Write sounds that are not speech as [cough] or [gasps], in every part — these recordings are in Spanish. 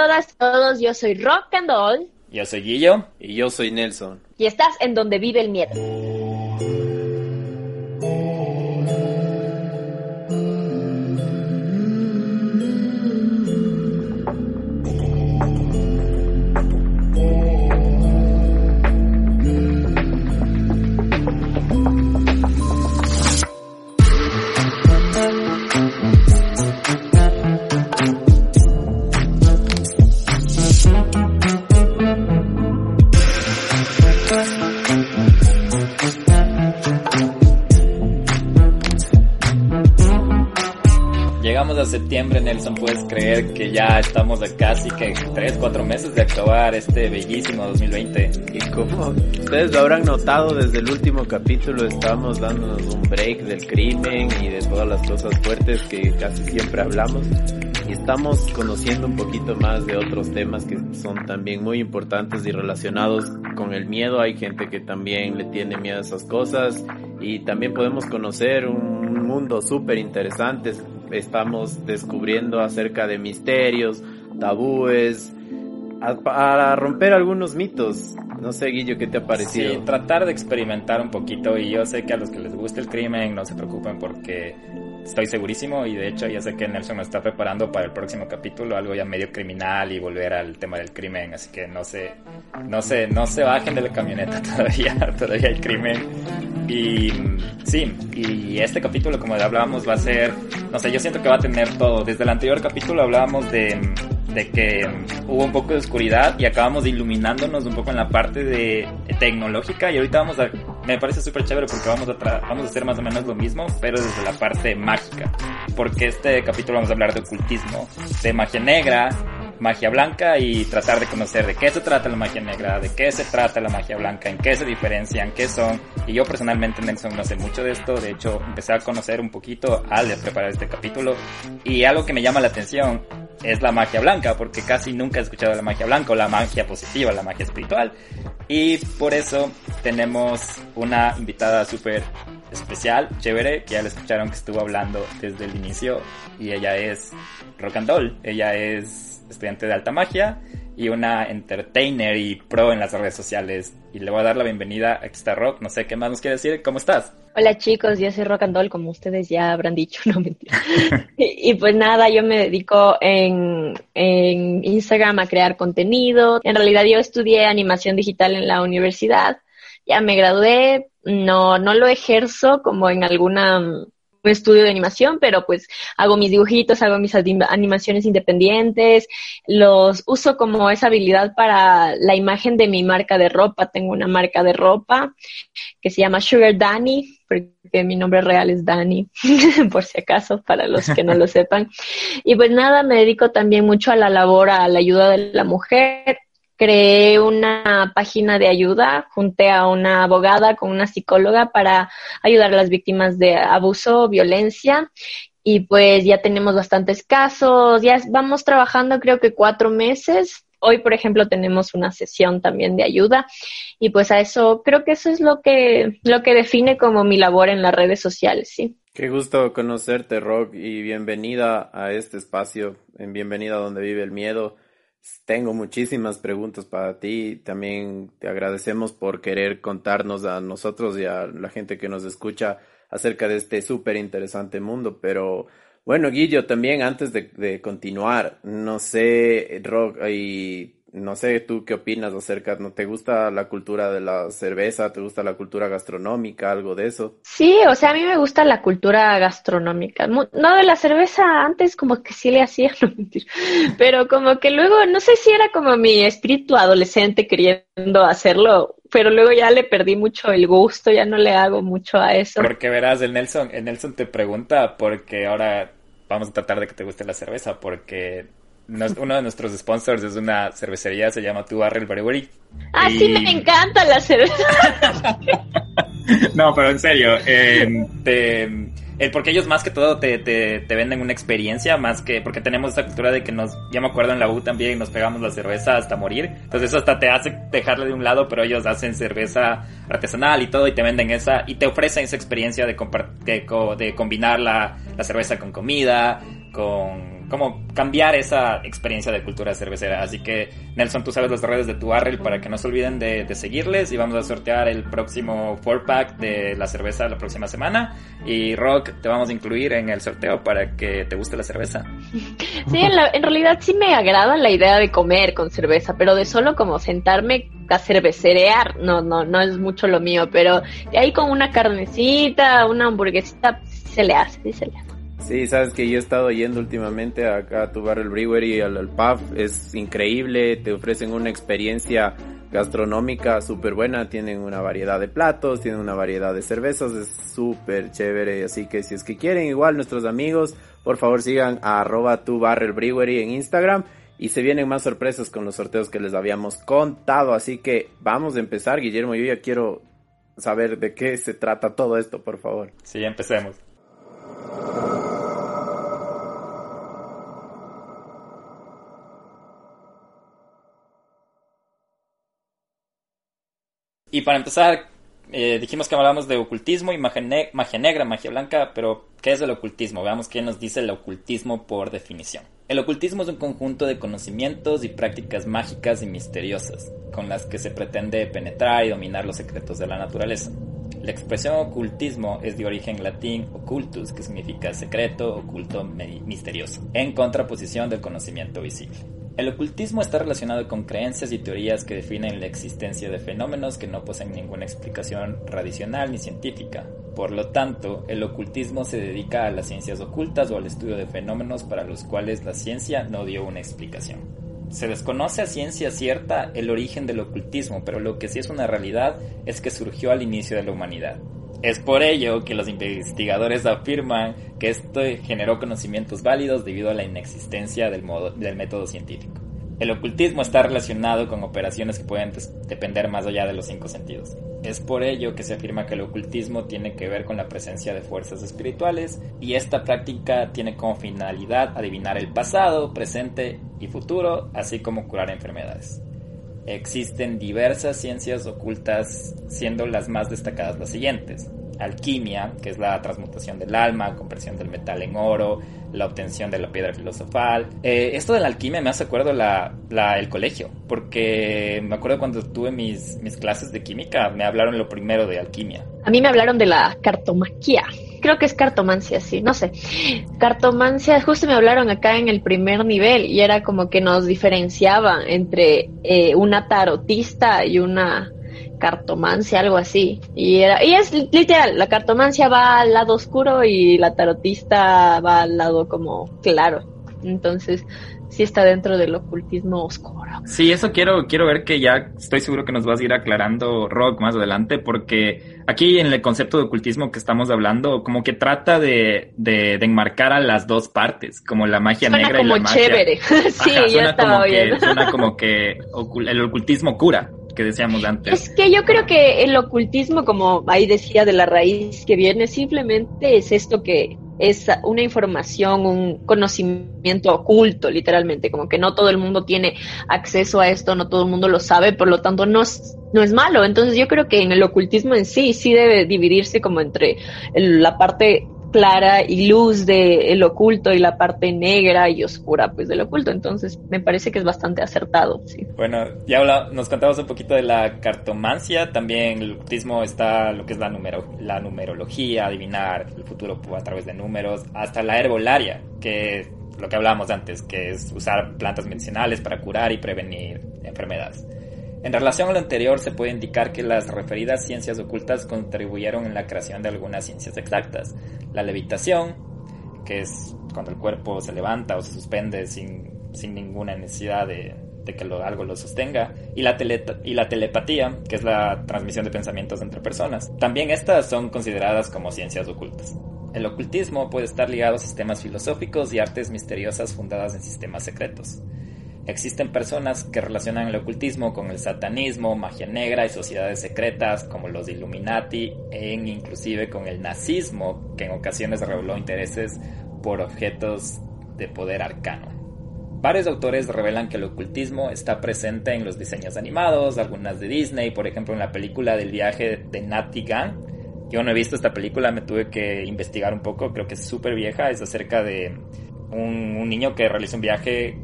todas, todos, yo soy Rock and Roll. Yo soy Guillo. Y yo soy Nelson. Y estás en donde vive el miedo. Septiembre, Nelson, puedes creer que ya estamos a casi que 3, 4 meses de acabar este bellísimo 2020. Y como ustedes lo habrán notado desde el último capítulo, estamos dándonos un break del crimen y de todas las cosas fuertes que casi siempre hablamos. Y estamos conociendo un poquito más de otros temas que son también muy importantes y relacionados con el miedo. Hay gente que también le tiene miedo a esas cosas y también podemos conocer un mundo súper interesante estamos descubriendo acerca de misterios, tabúes, para romper algunos mitos. No sé, Guillo, ¿qué te ha parecido? Sí, tratar de experimentar un poquito y yo sé que a los que les gusta el crimen no se preocupen porque estoy segurísimo y de hecho ya sé que Nelson me está preparando para el próximo capítulo algo ya medio criminal y volver al tema del crimen, así que no se, no se, no se bajen de la camioneta [laughs] todavía, todavía hay crimen. Y sí, y este capítulo como hablábamos va a ser, no sé, yo siento que va a tener todo. Desde el anterior capítulo hablábamos de de que hubo un poco de oscuridad y acabamos iluminándonos un poco en la parte de tecnológica y ahorita vamos a me parece súper chévere porque vamos a vamos a hacer más o menos lo mismo pero desde la parte mágica porque este capítulo vamos a hablar de ocultismo de magia negra magia blanca y tratar de conocer de qué se trata la magia negra, de qué se trata la magia blanca, en qué se diferencian, qué son. Y yo personalmente, Nelson, no sé mucho de esto. De hecho, empecé a conocer un poquito al preparar este capítulo. Y algo que me llama la atención es la magia blanca, porque casi nunca he escuchado la magia blanca o la magia positiva, la magia espiritual. Y por eso tenemos una invitada súper especial, chévere, que ya la escucharon que estuvo hablando desde el inicio. Y ella es Rock and Roll. Ella es estudiante de alta magia y una entertainer y pro en las redes sociales. Y le voy a dar la bienvenida a está Rock. No sé qué más nos quiere decir. ¿Cómo estás? Hola chicos, yo soy Rock and Doll, como ustedes ya habrán dicho, [laughs] no mentira. y, pues nada, yo me dedico en, en Instagram a crear contenido. En realidad yo estudié animación digital en la universidad. Ya me gradué, no, no lo ejerzo como en alguna un estudio de animación, pero pues hago mis dibujitos, hago mis animaciones independientes, los uso como esa habilidad para la imagen de mi marca de ropa. Tengo una marca de ropa que se llama Sugar Danny, porque mi nombre real es Danny, [laughs] por si acaso, para los que no lo [laughs] sepan. Y pues nada, me dedico también mucho a la labor, a la ayuda de la mujer creé una página de ayuda, junté a una abogada con una psicóloga para ayudar a las víctimas de abuso, violencia y pues ya tenemos bastantes casos, ya vamos trabajando creo que cuatro meses. Hoy, por ejemplo, tenemos una sesión también de ayuda y pues a eso creo que eso es lo que lo que define como mi labor en las redes sociales, sí. Qué gusto conocerte, Rock, y bienvenida a este espacio, en bienvenida donde vive el miedo. Tengo muchísimas preguntas para ti. También te agradecemos por querer contarnos a nosotros y a la gente que nos escucha acerca de este súper interesante mundo. Pero bueno, Guillo, también antes de, de continuar, no sé, Rock, y no sé, tú qué opinas acerca, ¿no te gusta la cultura de la cerveza? ¿Te gusta la cultura gastronómica? ¿Algo de eso? Sí, o sea, a mí me gusta la cultura gastronómica. No de la cerveza, antes como que sí le hacía, [laughs] no mentir. Pero como que luego, no sé si era como mi espíritu adolescente queriendo hacerlo, pero luego ya le perdí mucho el gusto, ya no le hago mucho a eso. Porque verás, el Nelson, el Nelson te pregunta porque ahora vamos a tratar de que te guste la cerveza, porque uno de nuestros sponsors es una cervecería, se llama Tu Barrel Brewery. Ah, sí, me encanta la cerveza. [laughs] no, pero en serio, eh, porque ellos más que todo te, te, te, venden una experiencia, más que porque tenemos esa cultura de que nos, ya me acuerdo en la U también, nos pegamos la cerveza hasta morir. Entonces eso hasta te hace dejarle de un lado, pero ellos hacen cerveza artesanal y todo y te venden esa y te ofrecen esa experiencia de, de, de combinar la, la cerveza con comida, con como cambiar esa experiencia de cultura cervecera. Así que, Nelson, tú sabes las redes de tu barrel para que no se olviden de, de seguirles y vamos a sortear el próximo four pack de la cerveza la próxima semana. Y Rock, te vamos a incluir en el sorteo para que te guste la cerveza. Sí, en, en realidad sí me agrada la idea de comer con cerveza, pero de solo como sentarme a cervecerear, no, no, no es mucho lo mío, pero ahí con una carnecita, una hamburguesita, se le hace, sí se le hace. Sí, sabes que yo he estado yendo últimamente acá a tu bar el brewery, al, al pub, es increíble, te ofrecen una experiencia gastronómica súper buena, tienen una variedad de platos, tienen una variedad de cervezas, es súper chévere, así que si es que quieren igual nuestros amigos, por favor sigan a arroba tu barrel brewery en Instagram. Y se vienen más sorpresas con los sorteos que les habíamos contado, así que vamos a empezar, Guillermo, yo ya quiero saber de qué se trata todo esto, por favor. Sí, empecemos. Y para empezar, eh, dijimos que hablábamos de ocultismo y magia, magia, negra, magia blanca, pero ¿qué es el ocultismo? Veamos qué nos dice el ocultismo por definición. El ocultismo es un conjunto de conocimientos y prácticas mágicas y misteriosas, con las que se pretende penetrar y dominar los secretos de la naturaleza. La expresión ocultismo es de origen latín occultus, que significa secreto, oculto, misterioso, en contraposición del conocimiento visible. El ocultismo está relacionado con creencias y teorías que definen la existencia de fenómenos que no poseen ninguna explicación tradicional ni científica. Por lo tanto, el ocultismo se dedica a las ciencias ocultas o al estudio de fenómenos para los cuales la ciencia no dio una explicación. Se desconoce a ciencia cierta el origen del ocultismo, pero lo que sí es una realidad es que surgió al inicio de la humanidad. Es por ello que los investigadores afirman que esto generó conocimientos válidos debido a la inexistencia del, del método científico. El ocultismo está relacionado con operaciones que pueden depender más allá de los cinco sentidos. Es por ello que se afirma que el ocultismo tiene que ver con la presencia de fuerzas espirituales y esta práctica tiene como finalidad adivinar el pasado, presente y futuro, así como curar enfermedades. Existen diversas ciencias ocultas, siendo las más destacadas las siguientes. Alquimia, que es la transmutación del alma, conversión del metal en oro, la obtención de la piedra filosofal. Eh, esto de la alquimia me hace acuerdo la, el colegio, porque me acuerdo cuando tuve mis, mis clases de química, me hablaron lo primero de alquimia. A mí me hablaron de la cartomaquia creo que es cartomancia, sí, no sé. Cartomancia, justo me hablaron acá en el primer nivel y era como que nos diferenciaba entre eh, una tarotista y una cartomancia, algo así. Y era, y es literal, la cartomancia va al lado oscuro y la tarotista va al lado como claro. Entonces, sí está dentro del ocultismo oscuro. Sí, eso quiero, quiero ver que ya estoy seguro que nos vas a ir aclarando, Rock, más adelante, porque aquí en el concepto de ocultismo que estamos hablando, como que trata de, de, de enmarcar a las dos partes, como la magia suena negra como y la chévere. magia. [laughs] sí, Ajá, suena estaba como viendo. que, [laughs] suena como que el ocultismo cura, que decíamos antes. Es que yo creo que el ocultismo, como ahí decía de la raíz que viene, simplemente es esto que es una información, un conocimiento oculto, literalmente, como que no todo el mundo tiene acceso a esto, no todo el mundo lo sabe, por lo tanto no es, no es malo. Entonces yo creo que en el ocultismo en sí, sí debe dividirse como entre la parte clara y luz del oculto y la parte negra y oscura pues del oculto. Entonces me parece que es bastante acertado, sí. Bueno, ya nos contabas un poquito de la cartomancia, también el ocultismo está lo que es la, la numerología, adivinar el futuro a través de números, hasta la herbolaria, que lo que hablábamos antes, que es usar plantas medicinales para curar y prevenir enfermedades. En relación a lo anterior, se puede indicar que las referidas ciencias ocultas contribuyeron en la creación de algunas ciencias exactas. La levitación, que es cuando el cuerpo se levanta o se suspende sin, sin ninguna necesidad de, de que algo lo sostenga, y la, tele, y la telepatía, que es la transmisión de pensamientos entre personas. También estas son consideradas como ciencias ocultas. El ocultismo puede estar ligado a sistemas filosóficos y artes misteriosas fundadas en sistemas secretos. Existen personas que relacionan el ocultismo con el satanismo, magia negra y sociedades secretas como los Illuminati e inclusive con el nazismo, que en ocasiones reveló intereses por objetos de poder arcano. Varios autores revelan que el ocultismo está presente en los diseños animados, algunas de Disney, por ejemplo en la película del viaje de Natty Gunn. Yo no he visto esta película, me tuve que investigar un poco, creo que es súper vieja, es acerca de un, un niño que realiza un viaje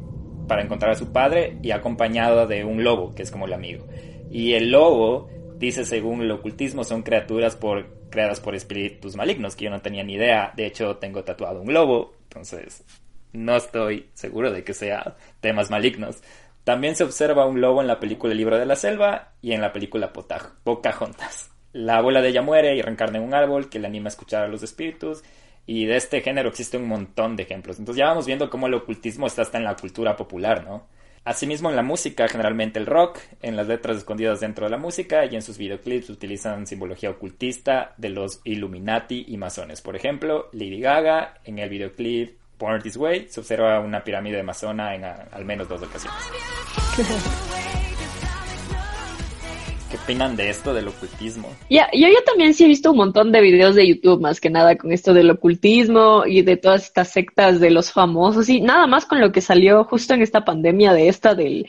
para encontrar a su padre y acompañado de un lobo, que es como el amigo. Y el lobo, dice según el ocultismo, son criaturas por, creadas por espíritus malignos, que yo no tenía ni idea. De hecho, tengo tatuado un lobo, entonces no estoy seguro de que sea temas malignos. También se observa un lobo en la película El libro de la selva y en la película Pocahontas. La abuela de ella muere y reencarna en un árbol que le anima a escuchar a los espíritus y de este género existe un montón de ejemplos. Entonces ya vamos viendo cómo el ocultismo está hasta en la cultura popular, ¿no? Asimismo en la música, generalmente el rock, en las letras escondidas dentro de la música y en sus videoclips utilizan simbología ocultista de los Illuminati y masones. Por ejemplo, Lady Gaga en el videoclip Born This Way se observa una pirámide masona en al menos dos ocasiones. [laughs] ¿Qué opinan de esto del ocultismo? Ya, yo, yo también sí he visto un montón de videos de YouTube, más que nada con esto del ocultismo y de todas estas sectas de los famosos y nada más con lo que salió justo en esta pandemia de esta del,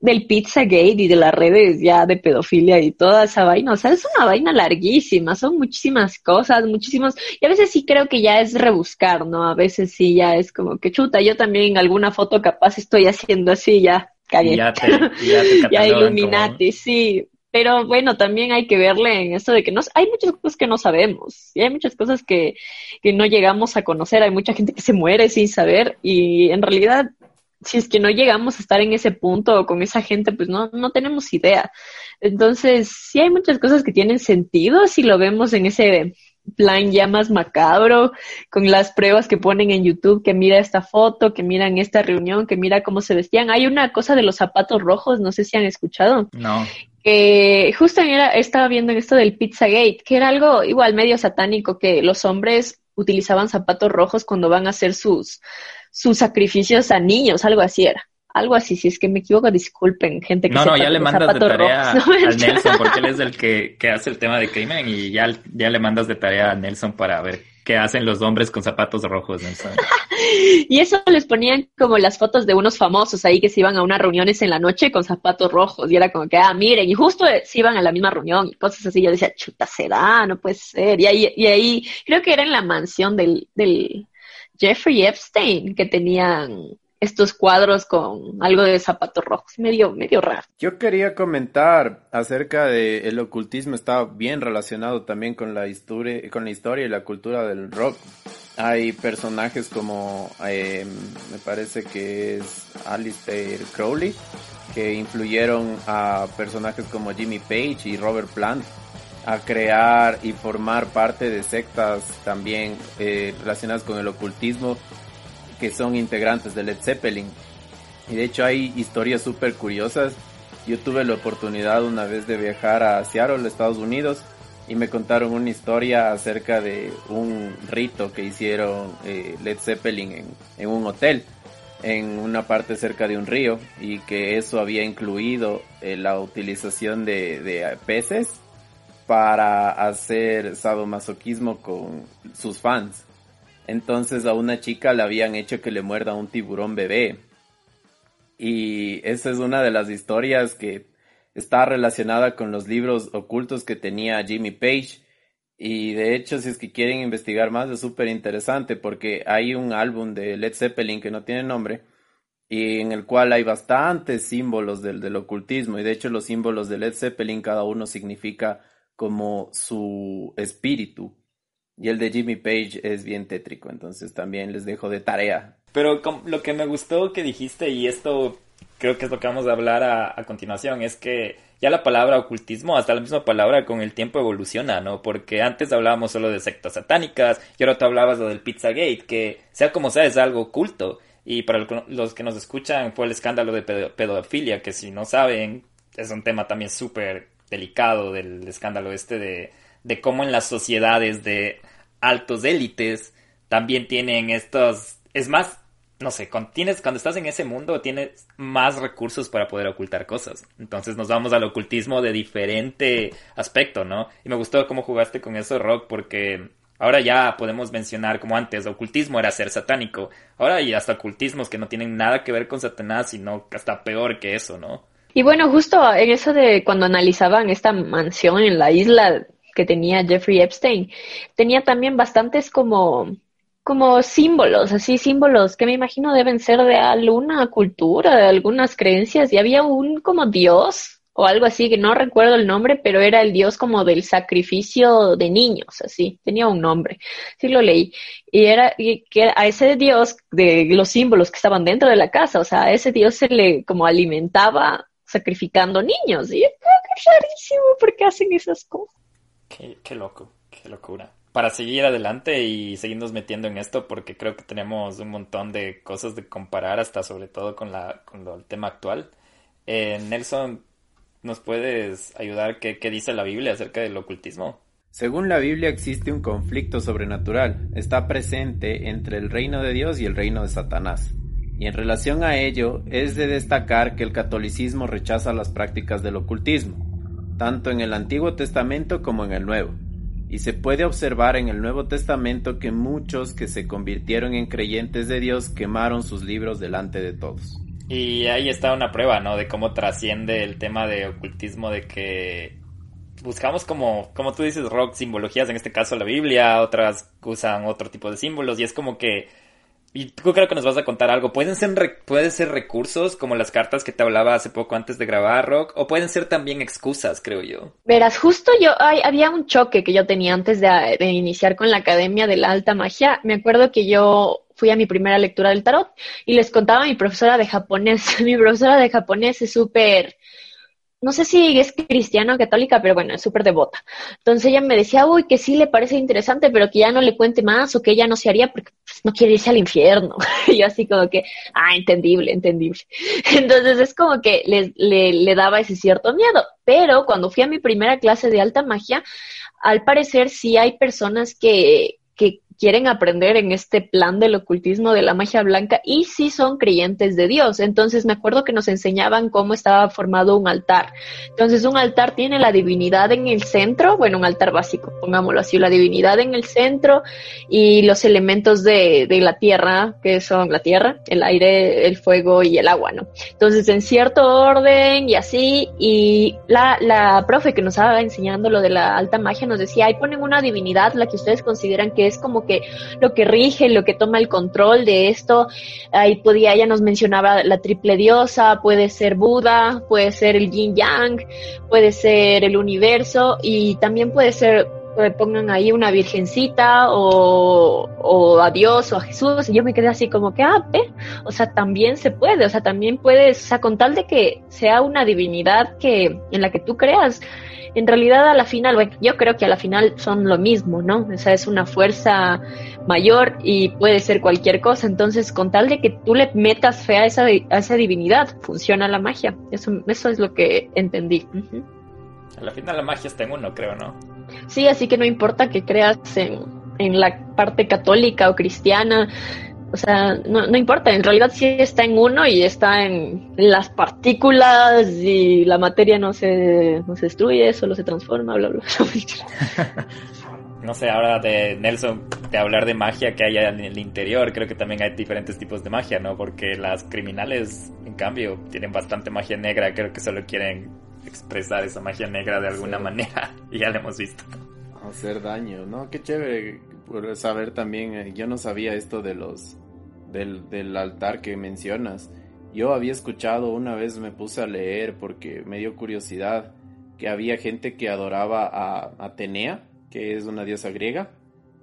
del Pizzagate y de las redes ya de pedofilia y toda esa vaina. O sea, es una vaina larguísima, son muchísimas cosas, muchísimos, y a veces sí creo que ya es rebuscar, ¿no? A veces sí ya es como que chuta, yo también en alguna foto capaz estoy haciendo así, ya cagué. Ya te, ya, te [laughs] ya Illuminati, sí. Pero bueno, también hay que verle en esto de que no, hay muchas cosas que no sabemos y hay muchas cosas que, que no llegamos a conocer. Hay mucha gente que se muere sin saber y en realidad si es que no llegamos a estar en ese punto con esa gente, pues no, no tenemos idea. Entonces, sí hay muchas cosas que tienen sentido si lo vemos en ese plan ya más macabro, con las pruebas que ponen en YouTube, que mira esta foto, que miran esta reunión, que mira cómo se vestían. Hay una cosa de los zapatos rojos, no sé si han escuchado. No que justo era, estaba viendo en esto del Pizzagate, que era algo igual medio satánico, que los hombres utilizaban zapatos rojos cuando van a hacer sus, sus sacrificios a niños, algo así era. Algo así, si es que me equivoco, disculpen, gente que No, no, ya le mandas de tarea a [laughs] Nelson, porque él es el que, que hace el tema de crimen y ya, ya le mandas de tarea a Nelson para ver que hacen los hombres con zapatos rojos. [laughs] y eso les ponían como las fotos de unos famosos ahí que se iban a unas reuniones en la noche con zapatos rojos y era como que, ah, miren, y justo se iban a la misma reunión y cosas así. Yo decía, chuta, será, no puede ser. Y ahí, y ahí creo que era en la mansión del, del Jeffrey Epstein que tenían estos cuadros con algo de zapatos rojos, medio, medio raro. Yo quería comentar acerca de el ocultismo, está bien relacionado también con la historia, con la historia y la cultura del rock. Hay personajes como, eh, me parece que es Alistair Crowley, que influyeron a personajes como Jimmy Page y Robert Plant a crear y formar parte de sectas también eh, relacionadas con el ocultismo que son integrantes de Led Zeppelin. Y de hecho hay historias súper curiosas. Yo tuve la oportunidad una vez de viajar a Seattle, Estados Unidos, y me contaron una historia acerca de un rito que hicieron eh, Led Zeppelin en, en, un hotel, en una parte cerca de un río, y que eso había incluido eh, la utilización de, de peces para hacer sadomasoquismo con sus fans. Entonces a una chica le habían hecho que le muerda un tiburón bebé. Y esa es una de las historias que está relacionada con los libros ocultos que tenía Jimmy Page. Y de hecho, si es que quieren investigar más, es súper interesante porque hay un álbum de Led Zeppelin que no tiene nombre y en el cual hay bastantes símbolos del, del ocultismo. Y de hecho, los símbolos de Led Zeppelin, cada uno significa como su espíritu. Y el de Jimmy Page es bien tétrico, entonces también les dejo de tarea. Pero lo que me gustó que dijiste, y esto creo que es lo que vamos a hablar a, continuación, es que ya la palabra ocultismo, hasta la misma palabra con el tiempo evoluciona, ¿no? Porque antes hablábamos solo de sectas satánicas, y ahora tú hablabas del Pizzagate, que sea como sea, es algo oculto. Y para los que nos escuchan fue el escándalo de pedofilia, que si no saben, es un tema también súper delicado del escándalo este de, de cómo en las sociedades de altos élites también tienen estos, es más, no sé, cuando, tienes, cuando estás en ese mundo tienes más recursos para poder ocultar cosas. Entonces nos vamos al ocultismo de diferente aspecto, ¿no? Y me gustó cómo jugaste con eso, Rock, porque ahora ya podemos mencionar como antes, ocultismo era ser satánico. Ahora hay hasta ocultismos que no tienen nada que ver con Satanás, sino hasta peor que eso, ¿no? Y bueno, justo en eso de cuando analizaban esta mansión en la isla que tenía Jeffrey Epstein, tenía también bastantes como como símbolos, así símbolos que me imagino deben ser de alguna cultura, de algunas creencias, y había un como dios o algo así, que no recuerdo el nombre, pero era el dios como del sacrificio de niños, así, tenía un nombre, sí lo leí, y era que a ese dios de los símbolos que estaban dentro de la casa, o sea, a ese dios se le como alimentaba sacrificando niños, y es rarísimo porque hacen esas cosas. Qué, loco, qué locura para seguir adelante y seguirnos metiendo en esto porque creo que tenemos un montón de cosas de comparar hasta sobre todo con la con el tema actual. Eh, Nelson, ¿Nos puedes ayudar qué, qué dice la Biblia acerca del ocultismo? Según la Biblia existe un conflicto sobrenatural, está presente entre el reino de Dios y el reino de Satanás. Y en relación a ello, es de destacar que el catolicismo rechaza las prácticas del ocultismo, tanto en el Antiguo Testamento como en el Nuevo. Y se puede observar en el Nuevo Testamento que muchos que se convirtieron en creyentes de Dios quemaron sus libros delante de todos. Y ahí está una prueba, ¿no? De cómo trasciende el tema de ocultismo, de que buscamos como, como tú dices, rock, simbologías, en este caso la Biblia, otras usan otro tipo de símbolos, y es como que, y tú creo que nos vas a contar algo, pueden ser, pueden ser recursos como las cartas que te hablaba hace poco antes de grabar, Rock, o pueden ser también excusas, creo yo. Verás, justo yo, ay, había un choque que yo tenía antes de, de iniciar con la Academia de la Alta Magia, me acuerdo que yo fui a mi primera lectura del tarot y les contaba a mi profesora de japonés. [laughs] mi profesora de japonés es súper, no sé si es cristiana o católica, pero bueno, es súper devota. Entonces ella me decía, uy, que sí le parece interesante, pero que ya no le cuente más o que ella no se haría porque pues, no quiere irse al infierno. [laughs] y yo así como que, ah, entendible, entendible. [laughs] Entonces es como que le, le, le daba ese cierto miedo. Pero cuando fui a mi primera clase de alta magia, al parecer sí hay personas que, que quieren aprender en este plan del ocultismo de la magia blanca y sí son creyentes de Dios. Entonces me acuerdo que nos enseñaban cómo estaba formado un altar. Entonces un altar tiene la divinidad en el centro, bueno, un altar básico, pongámoslo así, la divinidad en el centro y los elementos de, de la tierra, que son la tierra, el aire, el fuego y el agua, ¿no? Entonces en cierto orden y así, y la, la profe que nos estaba enseñando lo de la alta magia nos decía, ahí ponen una divinidad, la que ustedes consideran que es como lo que rige, lo que toma el control de esto. Ahí podía, ella nos mencionaba la triple diosa, puede ser Buda, puede ser el yin yang, puede ser el universo y también puede ser me pongan ahí una virgencita o, o, a Dios o a Jesús y yo me quedé así como que, ah, ¿eh? o sea, también se puede, o sea, también puedes, o sea, con tal de que sea una divinidad que en la que tú creas, en realidad a la final, bueno, yo creo que a la final son lo mismo, ¿no? O sea, es una fuerza mayor y puede ser cualquier cosa. Entonces, con tal de que tú le metas fe a esa, a esa divinidad, funciona la magia. Eso, eso es lo que entendí. A la final la magia está en uno, creo, ¿no? Sí, así que no importa que creas en, en la parte católica o cristiana, o sea, no, no, importa, en realidad sí está en uno y está en las partículas y la materia no se, no se destruye, solo se transforma, bla, bla. [laughs] no sé, ahora de Nelson, de hablar de magia que hay en el interior, creo que también hay diferentes tipos de magia, ¿no? Porque las criminales, en cambio, tienen bastante magia negra, creo que solo quieren expresar esa magia negra de alguna manera [laughs] y ya lo hemos visto. Hacer daño, ¿no? Qué chévere por saber también, eh, yo no sabía esto de los del, altar que mencionas. Yo había escuchado, una vez me puse a leer porque me dio curiosidad, que había gente que adoraba a Atenea, que es una diosa griega,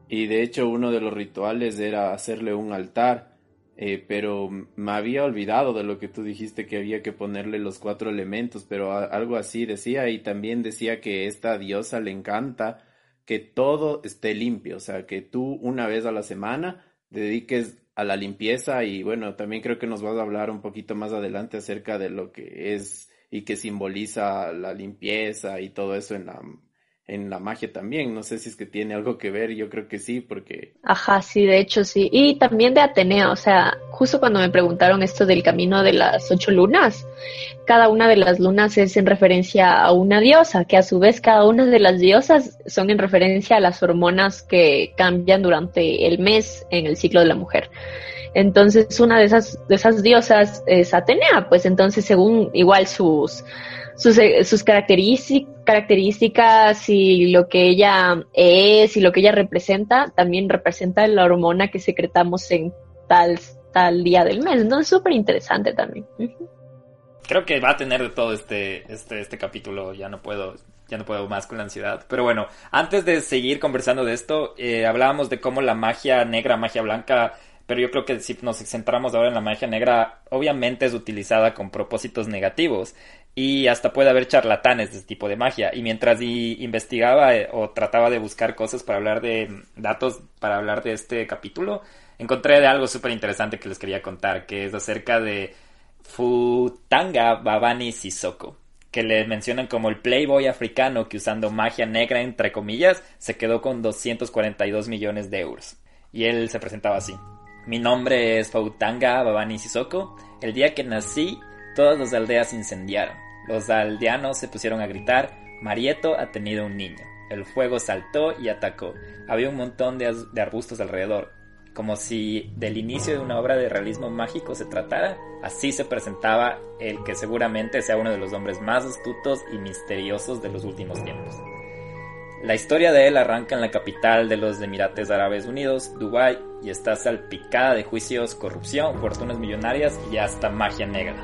y de hecho uno de los rituales era hacerle un altar, eh, pero me había olvidado de lo que tú dijiste que había que ponerle los cuatro elementos, pero algo así decía, y también decía que esta diosa le encanta que todo esté limpio, o sea, que tú una vez a la semana dediques a la limpieza y bueno, también creo que nos vas a hablar un poquito más adelante acerca de lo que es y que simboliza la limpieza y todo eso en la en la magia también. No sé si es que tiene algo que ver, yo creo que sí, porque... Ajá, sí, de hecho sí. Y también de Atenea, o sea, justo cuando me preguntaron esto del camino de las ocho lunas, cada una de las lunas es en referencia a una diosa, que a su vez cada una de las diosas son en referencia a las hormonas que cambian durante el mes en el ciclo de la mujer. Entonces, una de esas, de esas diosas es Atenea, pues entonces, según igual sus, sus, sus características y lo que ella es y lo que ella representa, también representa la hormona que secretamos en tal, tal día del mes. Entonces, súper interesante también. Creo que va a tener de todo este, este, este capítulo, ya no puedo ya no puedo más con la ansiedad. Pero bueno, antes de seguir conversando de esto, eh, hablábamos de cómo la magia negra, magia blanca, pero yo creo que si nos centramos ahora en la magia negra, obviamente es utilizada con propósitos negativos y hasta puede haber charlatanes de este tipo de magia. Y mientras investigaba eh, o trataba de buscar cosas para hablar de datos, para hablar de este capítulo, encontré algo súper interesante que les quería contar, que es acerca de Futanga Babani Sissoko que le mencionan como el playboy africano que usando magia negra, entre comillas, se quedó con 242 millones de euros. Y él se presentaba así. Mi nombre es Fautanga Babani Sissoko. El día que nací, todas las aldeas incendiaron. Los aldeanos se pusieron a gritar, Marieto ha tenido un niño. El fuego saltó y atacó. Había un montón de, arbustos alrededor como si del inicio de una obra de realismo mágico se tratara, así se presentaba el que seguramente sea uno de los hombres más astutos y misteriosos de los últimos tiempos. La historia de él arranca en la capital de los Emirates Árabes Unidos, Dubái, y está salpicada de juicios, corrupción, fortunas millonarias y hasta magia negra.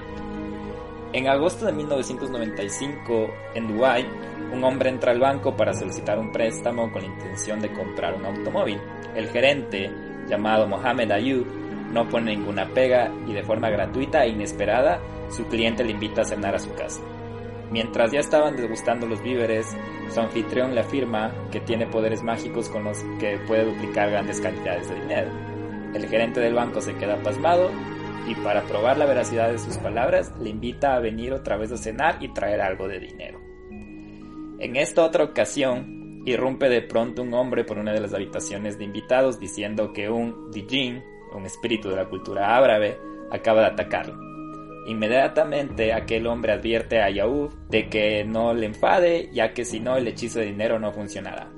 En agosto de 1995, en Dubái, un hombre entra al banco para solicitar un préstamo con la intención de comprar un automóvil. El gerente, llamado Mohamed Ayub, no pone ninguna pega y de forma gratuita e inesperada su cliente le invita a cenar a su casa. Mientras ya estaban degustando los víveres, su anfitrión le afirma que tiene poderes mágicos con los que puede duplicar grandes cantidades de dinero. El gerente del banco se queda pasmado y para probar la veracidad de sus palabras le invita a venir otra vez a cenar y traer algo de dinero. En esta otra ocasión, Irrumpe de pronto un hombre por una de las habitaciones de invitados diciendo que un Dijin, un espíritu de la cultura árabe, acaba de atacarlo. Inmediatamente aquel hombre advierte a Yaúd de que no le enfade, ya que si no el hechizo de dinero no funcionará.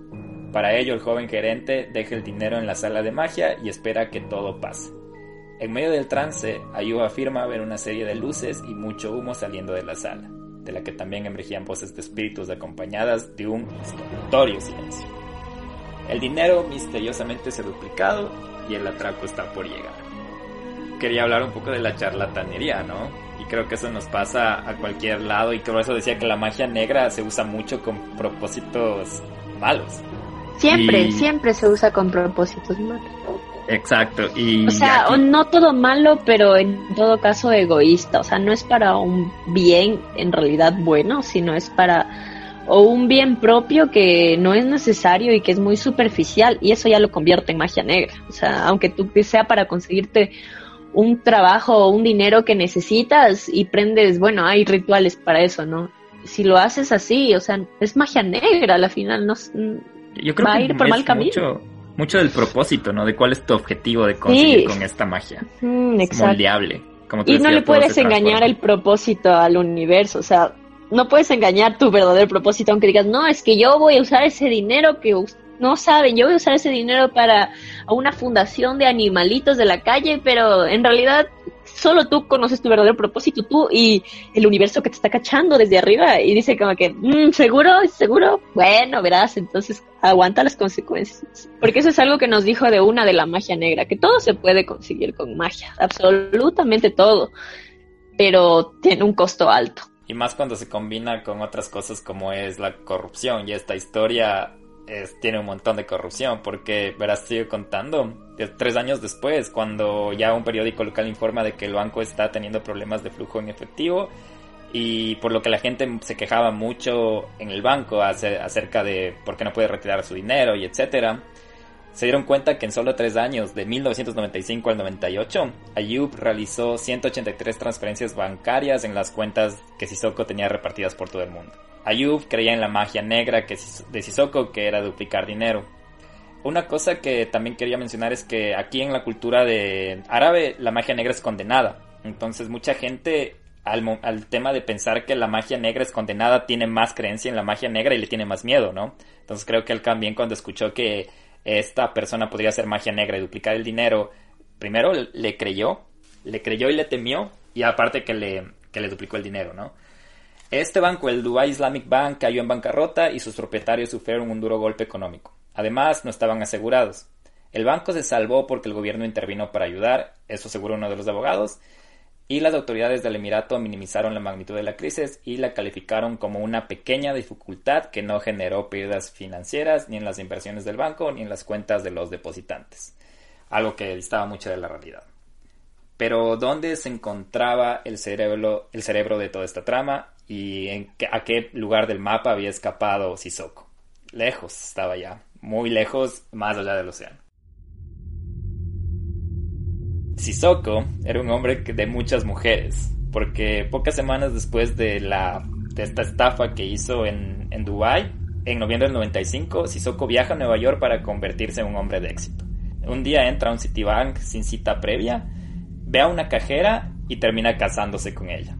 Para ello el joven gerente deja el dinero en la sala de magia y espera que todo pase. En medio del trance, Ayub afirma ver una serie de luces y mucho humo saliendo de la sala de la que también emergían voces de espíritus acompañadas de un notorio silencio. El dinero misteriosamente se ha duplicado y el atraco está por llegar. Quería hablar un poco de la charlatanería, ¿no? Y creo que eso nos pasa a cualquier lado y por eso decía que la magia negra se usa mucho con propósitos malos. Siempre, siempre se usa con propósitos malos. Exacto. Y o sea, no todo malo, pero en todo caso egoísta. O sea, no es para un bien en realidad bueno, sino es para o un bien propio que no es necesario y que es muy superficial y eso ya lo convierte en magia negra. O sea, aunque tú sea para conseguirte un trabajo o un dinero que necesitas y prendes, bueno, hay rituales para eso, ¿no? Si lo haces así, o sea, es magia negra, al final no Yo creo va a ir por mal camino mucho del propósito, ¿no? De cuál es tu objetivo de conseguir con esta magia. Mm, moldeable. Como y no le puedes engañar el propósito al universo, o sea, no puedes engañar tu verdadero propósito aunque digas, no, es que yo voy a usar ese dinero que no saben, yo voy a usar ese dinero para una fundación de animalitos de la calle, pero en realidad solo tú conoces tu verdadero propósito, tú y el universo que te está cachando desde arriba y dice como que, mm, seguro, seguro, bueno, verás, entonces aguanta las consecuencias. Porque eso es algo que nos dijo de una de la magia negra, que todo se puede conseguir con magia, absolutamente todo, pero tiene un costo alto. Y más cuando se combina con otras cosas como es la corrupción y esta historia tiene un montón de corrupción, porque verás, sigue contando, tres años después, cuando ya un periódico local informa de que el banco está teniendo problemas de flujo en efectivo, y por lo que la gente se quejaba mucho en el banco acerca de por qué no puede retirar su dinero y etcétera, se dieron cuenta que en solo tres años, de 1995 al 98, Ayub realizó 183 transferencias bancarias en las cuentas que Sissoko tenía repartidas por todo el mundo. Ayub creía en la magia negra que de Sissoko, que era duplicar dinero. Una cosa que también quería mencionar es que aquí en la cultura de árabe la magia negra es condenada. Entonces mucha gente al, al, tema de pensar que la magia negra es condenada tiene más creencia en la magia negra y le tiene más miedo, ¿no? Entonces creo que él también cuando escuchó que esta persona podría hacer magia negra y duplicar el dinero, Primero le creyó, le creyó y le temió, y aparte que le, que le duplicó el dinero, ¿no? Este banco, el Dubai Islamic Bank, cayó en bancarrota y sus propietarios sufrieron un duro golpe económico. Además, no estaban asegurados. El banco se salvó porque el gobierno intervino para ayudar, eso aseguró uno de los abogados, y las autoridades del Emirato minimizaron la magnitud de la crisis y la calificaron como una pequeña dificultad que no generó pérdidas financieras ni en las inversiones del banco ni en las cuentas de los depositantes, algo que distaba mucho de la realidad. Pero ¿dónde se encontraba el cerebro, el cerebro de toda esta trama y en a qué lugar del mapa había escapado Sissoko? Lejos estaba ya, muy lejos, más allá del océano. Sissoko era un hombre de muchas mujeres, porque pocas semanas después de, la, de esta estafa que hizo en, en Dubái, en noviembre del 95, Sissoko viaja a Nueva York para convertirse en un hombre de éxito. Un día entra a un Citibank sin cita previa, ve a una cajera y termina casándose con ella.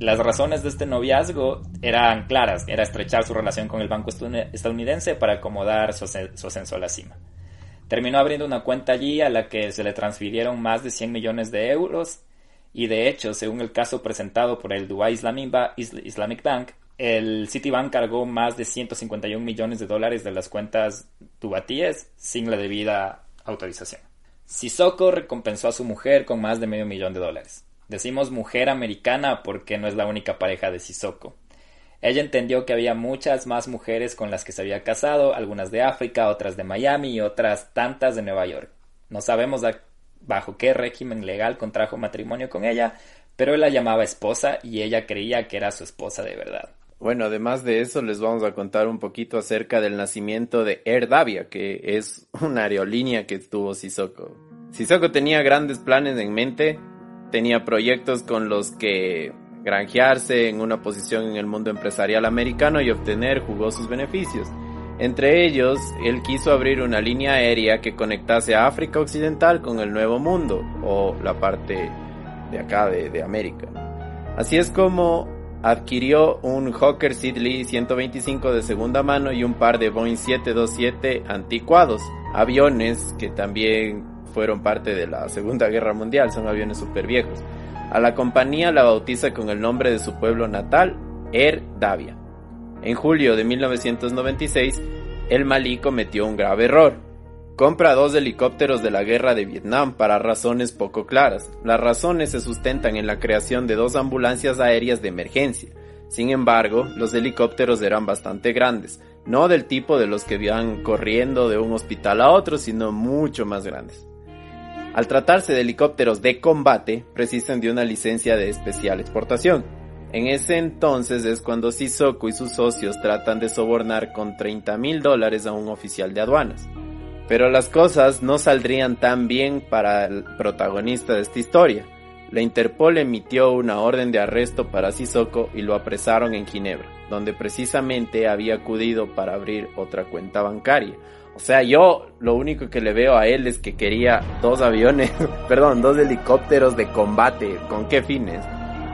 Las razones de este noviazgo eran claras, era estrechar su relación con el banco estadounidense para acomodar su, su ascenso a la cima. Terminó abriendo una cuenta allí a la que se le transfirieron más de 100 millones de euros y de hecho, según el caso presentado por el Dubai Islamic Bank, el Citibank cargó más de 151 millones de dólares de las cuentas dubatíes sin la debida autorización. Sissoko recompensó a su mujer con más de medio millón de dólares. Decimos mujer americana porque no es la única pareja de Sissoko. Ella entendió que había muchas más mujeres con las que se había casado, algunas de África, otras de Miami y otras tantas de Nueva York. No sabemos bajo qué régimen legal contrajo matrimonio con ella, pero él la llamaba esposa y ella creía que era su esposa de verdad. Bueno, además de eso, les vamos a contar un poquito acerca del nacimiento de Air Davia, que es una aerolínea que tuvo Sissoko. Sissoko tenía grandes planes en mente, tenía proyectos con los que granjearse en una posición en el mundo empresarial americano y obtener jugosos beneficios. Entre ellos, él quiso abrir una línea aérea que conectase África Occidental con el Nuevo Mundo, o la parte de acá de, América. Así es como adquirió un Hawker Siddeley 125 de segunda mano y un par de Boeing 727 anticuados, aviones que también fueron parte de la Segunda Guerra Mundial, son aviones super viejos. A la compañía la bautiza con el nombre de su pueblo natal, Air Davia. En julio de 1996, el Malí cometió un grave error. Compra dos helicópteros de la guerra de Vietnam para razones poco claras. Las razones se sustentan en la creación de dos ambulancias aéreas de emergencia. Sin embargo, los helicópteros eran bastante grandes, no del tipo de los que iban corriendo de un hospital a otro, sino mucho más grandes. Al tratarse de helicópteros de combate, precisen de una licencia de especial exportación. En ese entonces es cuando Sissoko y sus socios tratan de sobornar con 30 mil dólares a un oficial de aduanas. Pero las cosas no saldrían tan bien para el protagonista de esta historia. La Interpol emitió una orden de arresto para Sissoko y lo apresaron en Ginebra, donde precisamente había acudido para abrir otra cuenta bancaria, o sea, yo lo único que le veo a él es que quería dos aviones, [laughs] perdón, dos helicópteros de combate. ¿Con qué fines?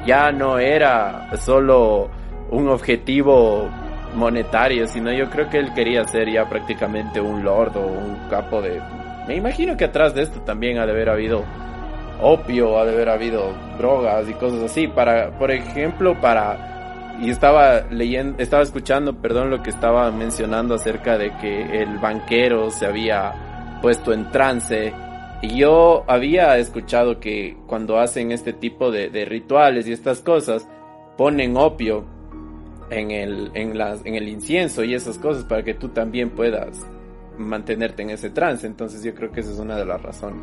Ya no era solo un objetivo monetario, sino yo creo que él quería ser ya prácticamente un lord o un capo de... Me imagino que atrás de esto también ha de haber habido opio, ha de haber habido drogas y cosas así. Para, por ejemplo, para y estaba leyendo, estaba escuchando, perdón, lo que estaba mencionando acerca de que el banquero se había puesto en trance. Y yo había escuchado que cuando hacen este tipo de, rituales y estas cosas, ponen opio en el, en, las, en el incienso y esas cosas para que tú también puedas mantenerte en ese trance. Entonces yo creo que esa es una de las razones.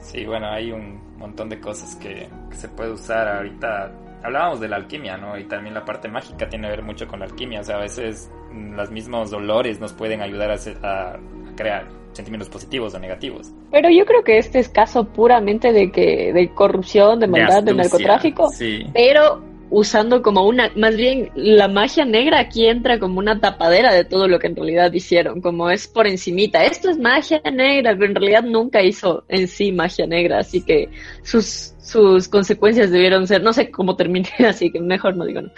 Sí, bueno, hay un montón de cosas que, que se puede usar ahorita hablábamos de la alquimia, ¿no? Y también la parte mágica tiene que ver mucho con la alquimia. O sea, a veces mm, los mismos dolores nos pueden ayudar a, crear sentimientos positivos o negativos. Pero yo creo que este es caso puramente de que de corrupción, de maldad, de, narcotráfico. Sí. Pero usando como una, más bien la magia negra aquí entra como una tapadera de todo lo que en realidad hicieron, como es por encimita. Esto es magia negra, pero en realidad nunca hizo en sí magia negra, así que sus sus consecuencias debieron ser, no sé cómo terminé, [laughs] así que mejor no digo no.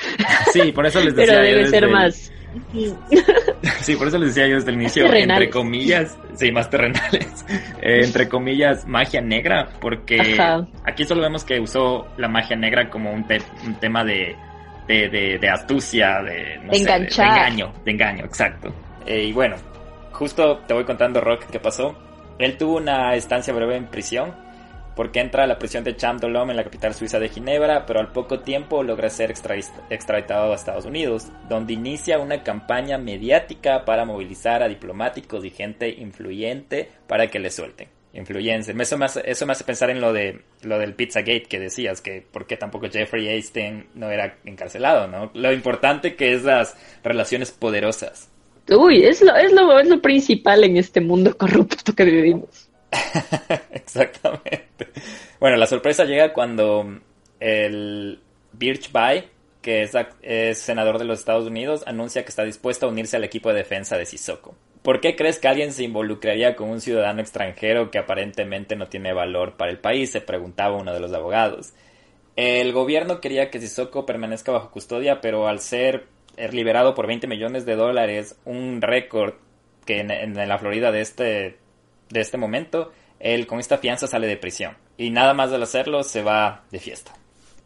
Sí, por eso les decía. Pero debe ser más. [laughs] [laughs] Sí, por eso les decía yo desde el inicio, entre comillas, sí, más terrenales, [laughs] eh, entre comillas, magia negra, porque aquí solo vemos que usó la magia negra como un, un tema de, de, de, astucia, de, no sé, de, engaño, de engaño, exacto. Eh, y bueno, justo te voy contando, Rock, qué pasó. Él tuvo una estancia breve en prisión porque entra a la prisión de Champ en la capital suiza de Ginebra, pero al poco tiempo logra ser extraditado a Estados Unidos, donde inicia una campaña mediática para movilizar a diplomáticos y gente influyente para que le suelten. Influencia. Eso me, hace, eso me hace pensar en lo de lo del Pizzagate que decías, que por qué tampoco Jeffrey Einstein no era encarcelado, ¿no? Lo importante que es las relaciones poderosas. Uy, es lo, es lo, es lo principal en este mundo corrupto que vivimos. [laughs] Exactamente. Bueno, la sorpresa llega cuando el Birch Bay, que es, senador de los Estados Unidos, anuncia que está dispuesto a unirse al equipo de defensa de Sissoko. ¿Por qué crees que alguien se involucraría con un ciudadano extranjero que aparentemente no tiene valor para el país? Se preguntaba uno de los abogados. El gobierno quería que Sissoko permanezca bajo custodia, pero al ser liberado por 20 millones de dólares, un récord que en la Florida de este de este momento, él con esta fianza sale de prisión. Y nada más de hacerlo se va de fiesta.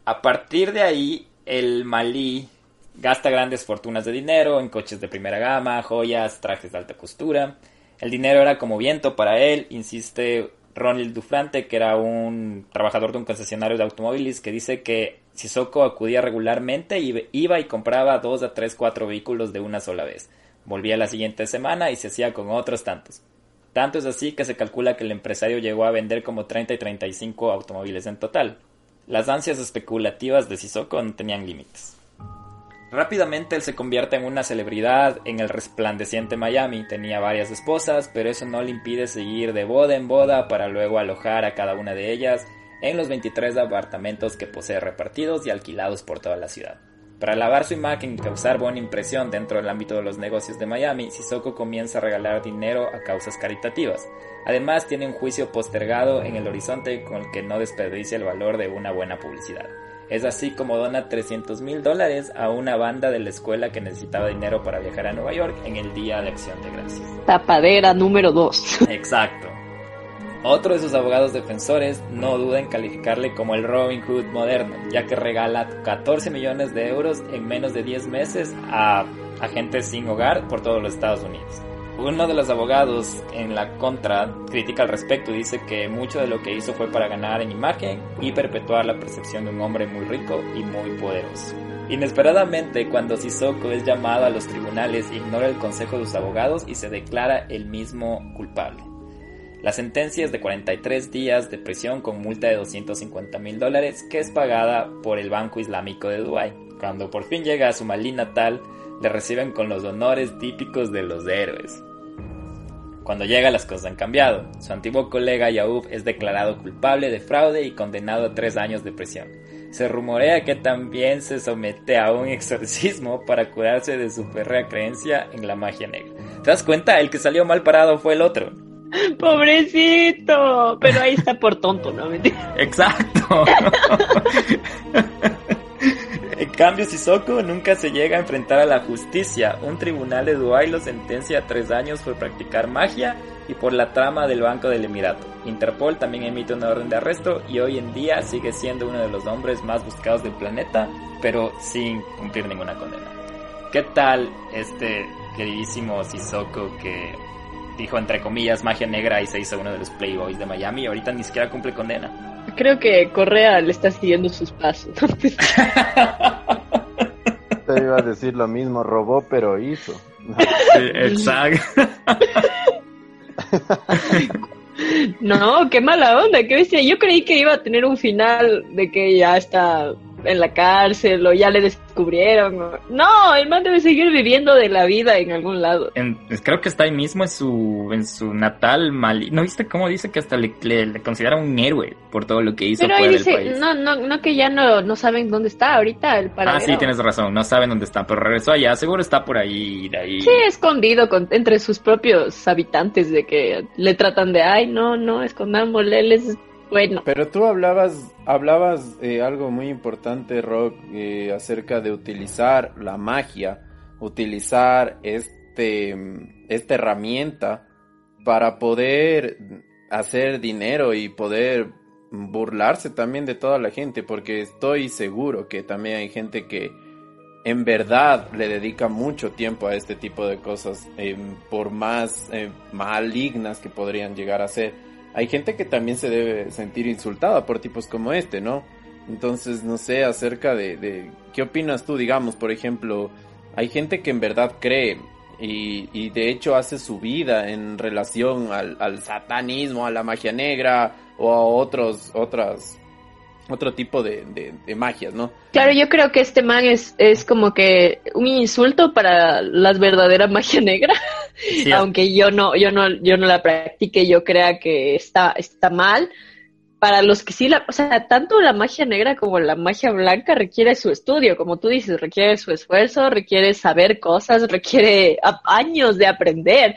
A partir de ahí, el Malí gasta grandes fortunas de dinero en coches de primera gama, joyas, trajes de alta costura. El dinero era como viento para él, insiste Ronald Dufrante, que era un trabajador de un concesionario de automóviles, que dice que Sissoko acudía regularmente y iba y compraba dos a tres, cuatro vehículos de una sola vez. Volvía la siguiente semana y se hacía con otros tantos. Tanto es así que se calcula que el empresario llegó a vender como 30 y 35 automóviles en total. Las ansias especulativas de Sissoko no tenían límites. Rápidamente él se convierte en una celebridad en el resplandeciente Miami. Tenía varias esposas, pero eso no le impide seguir de boda en boda para luego alojar a cada una de ellas en los 23 apartamentos que posee repartidos y alquilados por toda la ciudad. Para lavar su imagen y causar buena impresión dentro del ámbito de los negocios de Miami, Sissoko comienza a regalar dinero a causas caritativas. Además, tiene un juicio postergado en el horizonte con el que no desperdicia el valor de una buena publicidad. Es así como dona 300 mil dólares a una banda de la escuela que necesitaba dinero para viajar a Nueva York en el Día de Acción de Gracias. Tapadera número 2. [laughs] Exacto. Otro de sus abogados defensores no duda en calificarle como el Robin Hood moderno, ya que regala 14 millones de euros en menos de 10 meses a agentes sin hogar por todos los Estados Unidos. Uno de los abogados en la contra critica al respecto y dice que mucho de lo que hizo fue para ganar en imagen y perpetuar la percepción de un hombre muy rico y muy poderoso. Inesperadamente, cuando Sissoko es llamado a los tribunales, ignora el consejo de sus abogados y se declara el mismo culpable. La sentencia es de 43 días de prisión con multa de 250 mil dólares que es pagada por el Banco Islámico de Dubái. Cuando por fin llega a su Malí natal, le reciben con los honores típicos de los héroes. Cuando llega las cosas han cambiado. Su antiguo colega Yaub es declarado culpable de fraude y condenado a tres años de prisión. Se rumorea que también se somete a un [laughs] exorcismo para curarse de su férrea creencia en la magia negra. ¿Te das cuenta? El que salió mal parado fue el otro. Pobrecito. Pero ahí está por tonto, ¿no? [laughs] Exacto. En cambio, Sissoko nunca se llega a enfrentar a la justicia. Un tribunal de Dubái lo sentencia a tres años por practicar magia y por la trama del Banco del Emirato. Interpol también emite una orden de arresto y hoy en día sigue siendo uno de los hombres más buscados del planeta, pero sin cumplir ninguna condena. ¿Qué tal este queridísimo Sissoko que dijo entre comillas magia negra y se hizo uno de los Playboys de Miami y ahorita ni siquiera cumple condena. Creo que Correa le está siguiendo sus pasos. [laughs] Te iba a decir lo mismo, robó pero hizo. exacto. [laughs] No, qué mala onda, qué bestia. Yo creí que iba a tener un final de que ya está en la cárcel o ya le descubrieron. No, el man debe seguir viviendo de la vida en algún lado. creo que está ahí mismo en su, en su natal Mali. ¿No viste cómo dice que hasta le, le, considera un héroe por todo lo que hizo? Pero ahí dice, no, no, no que ya no, no saben dónde está ahorita el paradero. Ah, sí, tienes razón, no saben dónde está, pero regresó allá, seguro está por ahí, de ahí. Sí, escondido entre sus propios habitantes de que le tratan de, ay, no, no, escondámosle, él es Pero tú hablabas, hablabas eh, algo muy importante, Rock, eh, acerca de utilizar la magia, utilizar este, esta herramienta para poder hacer dinero y poder burlarse también de toda la gente, porque estoy seguro que también hay gente que en verdad le dedica mucho tiempo a este tipo de cosas, eh, por más malignas que podrían llegar a ser. Hay gente que también se debe sentir insultada por tipos como este, ¿no? Entonces, no sé, acerca de, de ¿qué opinas tú, digamos, por ejemplo, hay gente que en verdad cree y, y de hecho hace su vida en relación al, al, satanismo, a la magia negra o a otros, otras, otro tipo de, de, magias, ¿no? Claro, yo creo que este man es, es como que un insulto para la verdadera magia negra, [laughs] aunque yo no, yo no, yo no la practique, yo crea que está, está mal. Para los que sí la, o sea, tanto la magia negra como la magia blanca requiere su estudio, como tú dices, requiere su esfuerzo, requiere saber cosas, requiere años de aprender.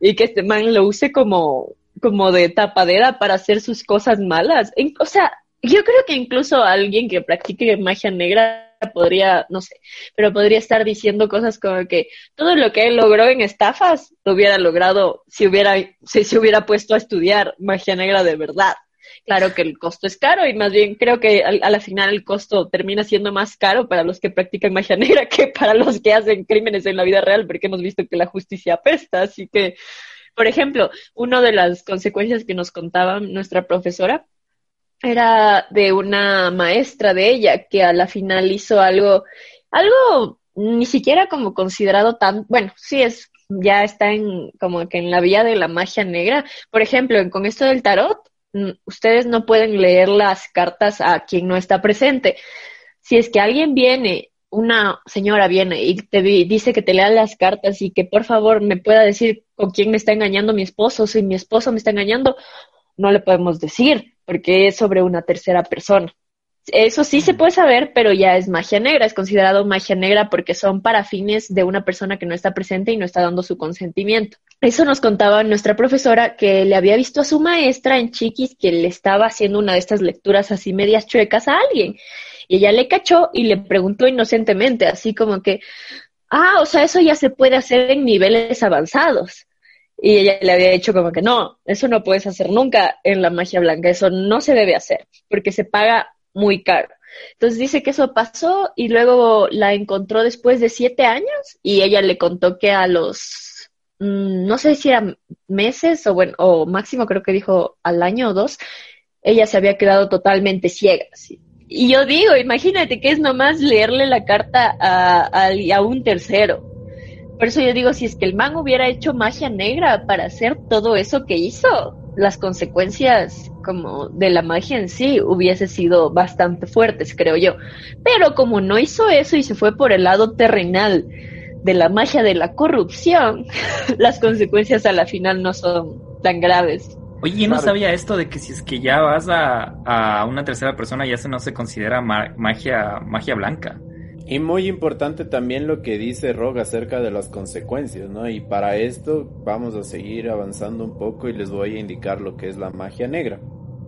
Y que este man lo use como, como de tapadera para hacer sus cosas malas. o sea, yo creo que incluso alguien que practique magia negra podría, no sé, pero podría estar diciendo cosas como que todo lo que él logró en estafas lo hubiera logrado si hubiera, si se hubiera puesto a estudiar magia negra de verdad. Claro que el costo es caro y más bien creo que a la final el costo termina siendo más caro para los que practican magia [laughs] negra que para los que hacen crímenes en la vida real, porque hemos visto que la justicia apesta. Así que, por ejemplo, una de las consecuencias que nos contaba nuestra profesora era de una maestra de ella que a la final hizo algo, algo ni siquiera como considerado tan, bueno, sí es ya está en como que en la vía de la magia negra. Por ejemplo, con esto del tarot, ustedes no pueden leer las cartas a quien no está presente. Si es que alguien viene, una señora viene y te dice que te lea las cartas y que por favor me pueda decir con quién me está engañando mi esposo, si mi esposo me está engañando, no le podemos decir porque es sobre una tercera persona. Eso sí se puede saber, pero ya es magia negra, es considerado magia negra porque son para fines de una persona que no está presente y no está dando su consentimiento. Eso nos contaba nuestra profesora que le había visto a su maestra en Chiquis que le estaba haciendo una de estas lecturas así medias chuecas a alguien. Y ella le cachó y le preguntó inocentemente, así como que, ah, o sea, eso ya se puede hacer en niveles avanzados. Y ella le había dicho como que no, eso no puedes hacer nunca en la magia blanca, eso no se debe hacer, porque se paga muy caro. Entonces dice que eso pasó y luego la encontró después de siete años y ella le contó que a los, mm, no sé si eran meses o bueno, o máximo creo que dijo al año o dos, ella se había quedado totalmente ciega. Y yo digo, imagínate que es nomás leerle la carta a, a un tercero. Por eso yo digo, si es que el man hubiera hecho magia negra para hacer todo eso que hizo, las consecuencias como de la magia en sí hubiese sido bastante fuertes, creo yo. Pero como no hizo eso y se fue por el lado terrenal de la magia de la corrupción, [laughs] las consecuencias a la final no son tan graves. Oye, yo no sabía esto de que si es que ya vas a, a una tercera persona ya se no se considera magia, magia blanca. Y muy importante también lo que dice Rogue acerca de las consecuencias, ¿no? Y para esto vamos a seguir avanzando un poco y les voy a indicar lo que es la magia negra.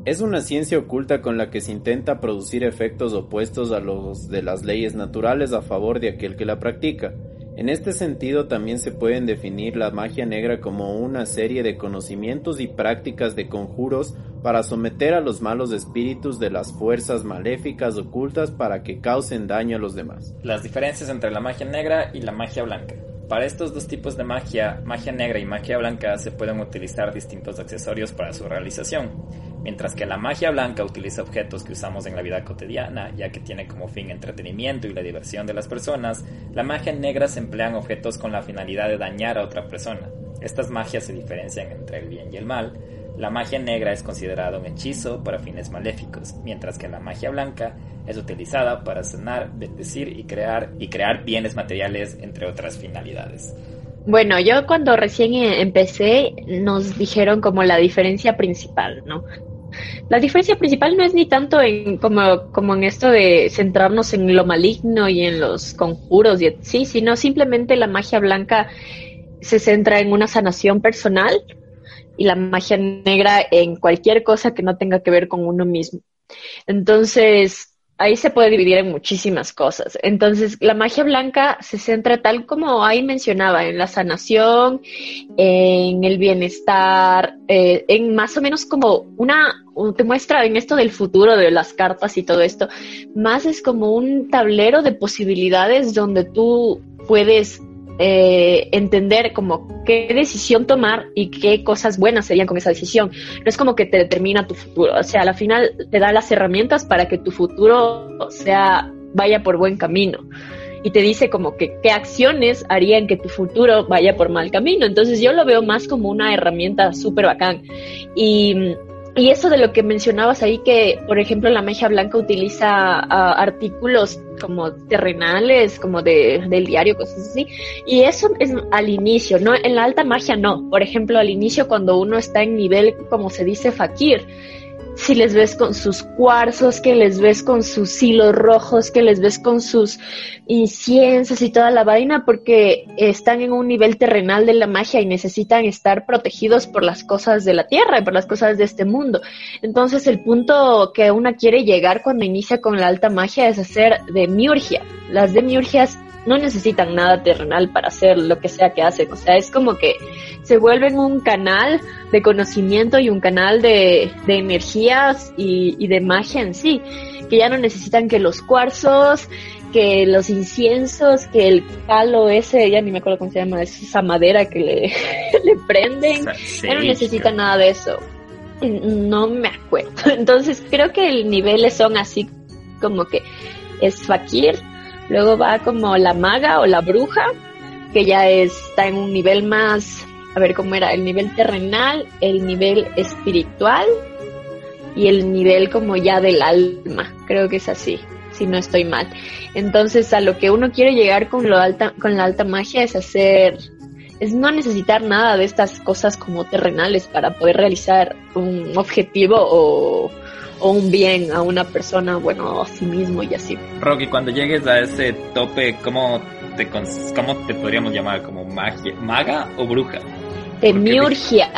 Es una ciencia oculta con la que se intenta producir efectos opuestos a los de las leyes naturales a favor de aquel que la practica. En este sentido también se pueden definir la magia negra como una serie de conocimientos y prácticas de conjuros para someter a los malos espíritus de las fuerzas maléficas ocultas para que causen daño a los demás. Las diferencias entre la magia negra y la magia blanca. Para estos dos tipos de magia, magia negra y magia blanca, se pueden utilizar distintos accesorios para su realización, mientras que la magia blanca utiliza objetos que usamos en la vida cotidiana, ya que tiene como fin entretenimiento y la diversión de las personas, la magia negra se emplean objetos con la finalidad de dañar a otra persona. Estas magias se diferencian entre el bien y el mal, la magia negra es considerada un hechizo para fines maléficos, mientras que la magia blanca es utilizada para sanar, bendecir y crear y crear bienes materiales entre otras finalidades. Bueno, yo cuando recién empecé nos dijeron como la diferencia principal, ¿no? La diferencia principal no es ni tanto en como, como en esto de centrarnos en lo maligno y en los conjuros y sí, sino simplemente la magia blanca se centra en una sanación personal y la magia negra en cualquier cosa que no tenga que ver con uno mismo. Entonces, ahí se puede dividir en muchísimas cosas. Entonces, la magia blanca se centra tal como ahí mencionaba, en la sanación, en el bienestar, eh, en más o menos como una, te muestra en esto del futuro, de las cartas y todo esto, más es como un tablero de posibilidades donde tú puedes eh, entender como qué decisión tomar y qué cosas buenas serían con esa decisión. No es como que te determina tu futuro, o sea, al final te da las herramientas para que tu futuro sea vaya por buen camino y te dice como que qué acciones harían que tu futuro vaya por mal camino. Entonces yo lo veo más como una herramienta súper bacán. Y y eso de lo que mencionabas ahí, que por ejemplo la magia blanca utiliza artículos como terrenales, como de, del diario, cosas así. Y eso es al inicio, ¿no? En la alta magia no. Por ejemplo, al inicio cuando uno está en nivel, como se dice, fakir, si les ves con sus cuarzos, que les ves con sus hilos rojos, que les ves con sus inciensos y toda la vaina, porque están en un nivel terrenal de la magia y necesitan estar protegidos por las cosas de la tierra y por las cosas de este mundo. Entonces el punto que una quiere llegar cuando inicia con la alta magia es hacer demiurgia. Las demiurgias no necesitan nada terrenal para hacer lo que sea que hacen. O sea, es como que se vuelven un canal de conocimiento y un canal de, energías y, y, de magia en sí, que ya no necesitan que los cuarzos, que los inciensos, que el calo ese, ya ni me acuerdo cómo se llama, esa madera que le, [laughs] le prenden, ya no necesitan nada de eso. No me acuerdo. [laughs] Entonces creo que el niveles son así como que es fakir, Luego va como la maga o la bruja, que ya está en un nivel más, a ver cómo era, el nivel terrenal, el nivel espiritual y el nivel como ya del alma. Creo que es así, si no estoy mal. Entonces, a lo que uno quiere llegar con lo alta, con la alta magia es hacer es no necesitar nada de estas cosas como terrenales para poder realizar un objetivo o, o un bien a una persona, bueno, a sí mismo y así. Rocky, cuando llegues a ese tope, ¿cómo te, cómo te podríamos llamar? ¿Como magia, maga o bruja? Demiurgia.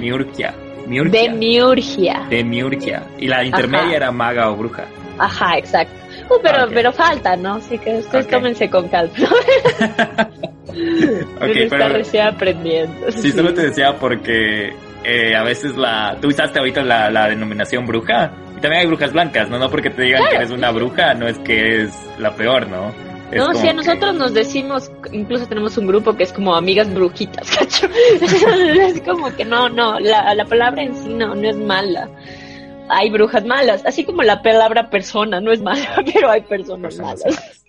Miurgia. Miurgia. Demiurgia. Demiurgia. Y la intermedia era maga o bruja. Ajá, exacto. Uh, pero, pero falta, ¿no? Así que ustedes tómense con calma. [laughs] [laughs] okay, pero, recién aprendiendo. Sí, solo te decía porque eh, a veces la... Tú usaste ahorita la, la, denominación bruja. Y también hay brujas blancas, ¿no? No porque te digan que eres una bruja, no es que eres la peor, ¿no? no, si a nosotros nos decimos, incluso tenemos un grupo que es como amigas brujitas, [laughs] ¿cacho? es como que no, no, la, la palabra en sí no, no es mala. Hay brujas malas, así como la palabra persona no es mala, [laughs] pero hay personas malas.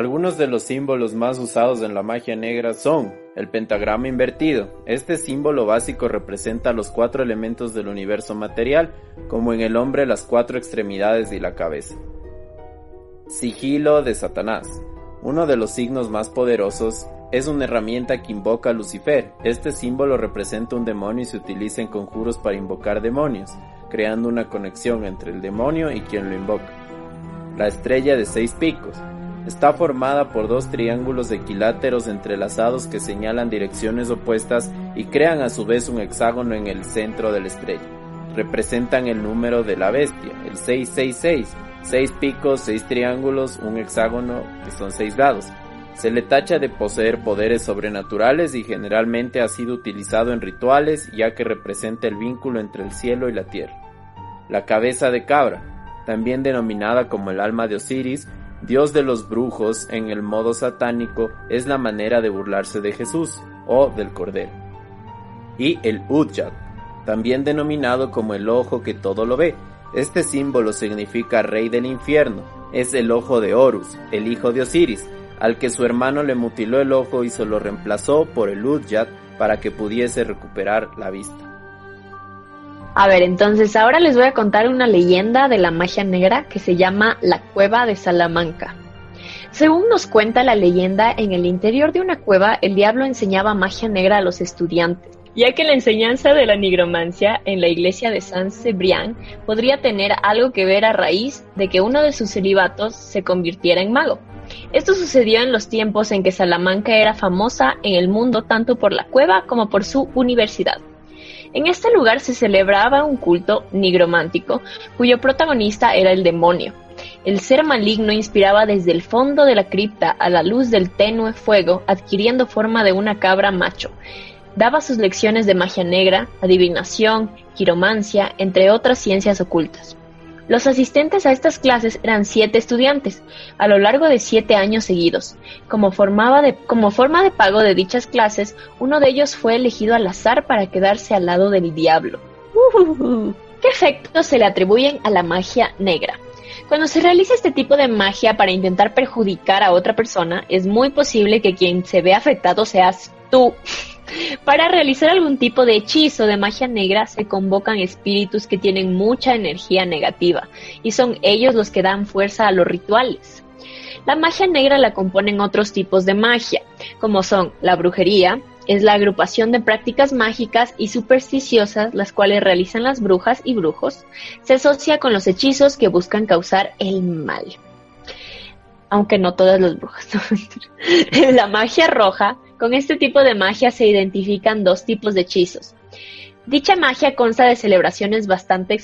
Algunos de los símbolos más usados en la magia negra son el pentagrama invertido. Este símbolo básico representa los cuatro elementos del universo material, como en el hombre las cuatro extremidades y la cabeza. Sigilo de Satanás. Uno de los signos más poderosos es una herramienta que invoca a Lucifer. Este símbolo representa un demonio y se utiliza en conjuros para invocar demonios, creando una conexión entre el demonio y quien lo invoca. La estrella de seis picos. Está formada por dos triángulos equiláteros entrelazados que señalan direcciones opuestas y crean a su vez un hexágono en el centro de la estrella. Representan el número de la bestia, el 666, seis picos, seis triángulos, un hexágono que son seis grados. Se le tacha de poseer poderes sobrenaturales y generalmente ha sido utilizado en rituales ya que representa el vínculo entre el cielo y la tierra. La cabeza de cabra, también denominada como el alma de Osiris, Dios de los brujos en el modo satánico es la manera de burlarse de Jesús o del Cordero. Y el Udyat, también denominado como el ojo que todo lo ve. Este símbolo significa rey del infierno. Es el ojo de Horus, el hijo de Osiris, al que su hermano le mutiló el ojo y se lo reemplazó por el Udyat para que pudiese recuperar la vista. A ver, entonces ahora les voy a contar una leyenda de la magia negra que se llama la Cueva de Salamanca. Según nos cuenta la leyenda, en el interior de una cueva el diablo enseñaba magia negra a los estudiantes, ya que la enseñanza de la nigromancia en la iglesia de San Cebrián podría tener algo que ver a raíz de que uno de sus celibatos se convirtiera en mago. Esto sucedió en los tiempos en que Salamanca era famosa en el mundo tanto por la cueva como por su universidad. En este lugar se celebraba un culto nigromántico cuyo protagonista era el demonio. El ser maligno inspiraba desde el fondo de la cripta a la luz del tenue fuego, adquiriendo forma de una cabra macho. Daba sus lecciones de magia negra, adivinación, quiromancia, entre otras ciencias ocultas. Los asistentes a estas clases eran siete estudiantes, a lo largo de siete años seguidos. Como, forma de pago de dichas clases, uno de ellos fue elegido al azar para quedarse al lado del diablo. ¿Qué efectos se le atribuyen a la magia negra? Cuando se realiza este tipo de magia para intentar perjudicar a otra persona, es muy posible que quien se vea afectado seas tú. Para realizar algún tipo de hechizo de magia negra se convocan espíritus que tienen mucha energía negativa y son ellos los que dan fuerza a los rituales. La magia negra la componen otros tipos de magia, como son la brujería, es la agrupación de prácticas mágicas y supersticiosas las cuales realizan las brujas y brujos, se asocia con los hechizos que buscan causar el mal. Aunque no todas las brujas. [laughs] la magia roja con este tipo de magia se identifican dos tipos de hechizos. Dicha magia consta de celebraciones bastante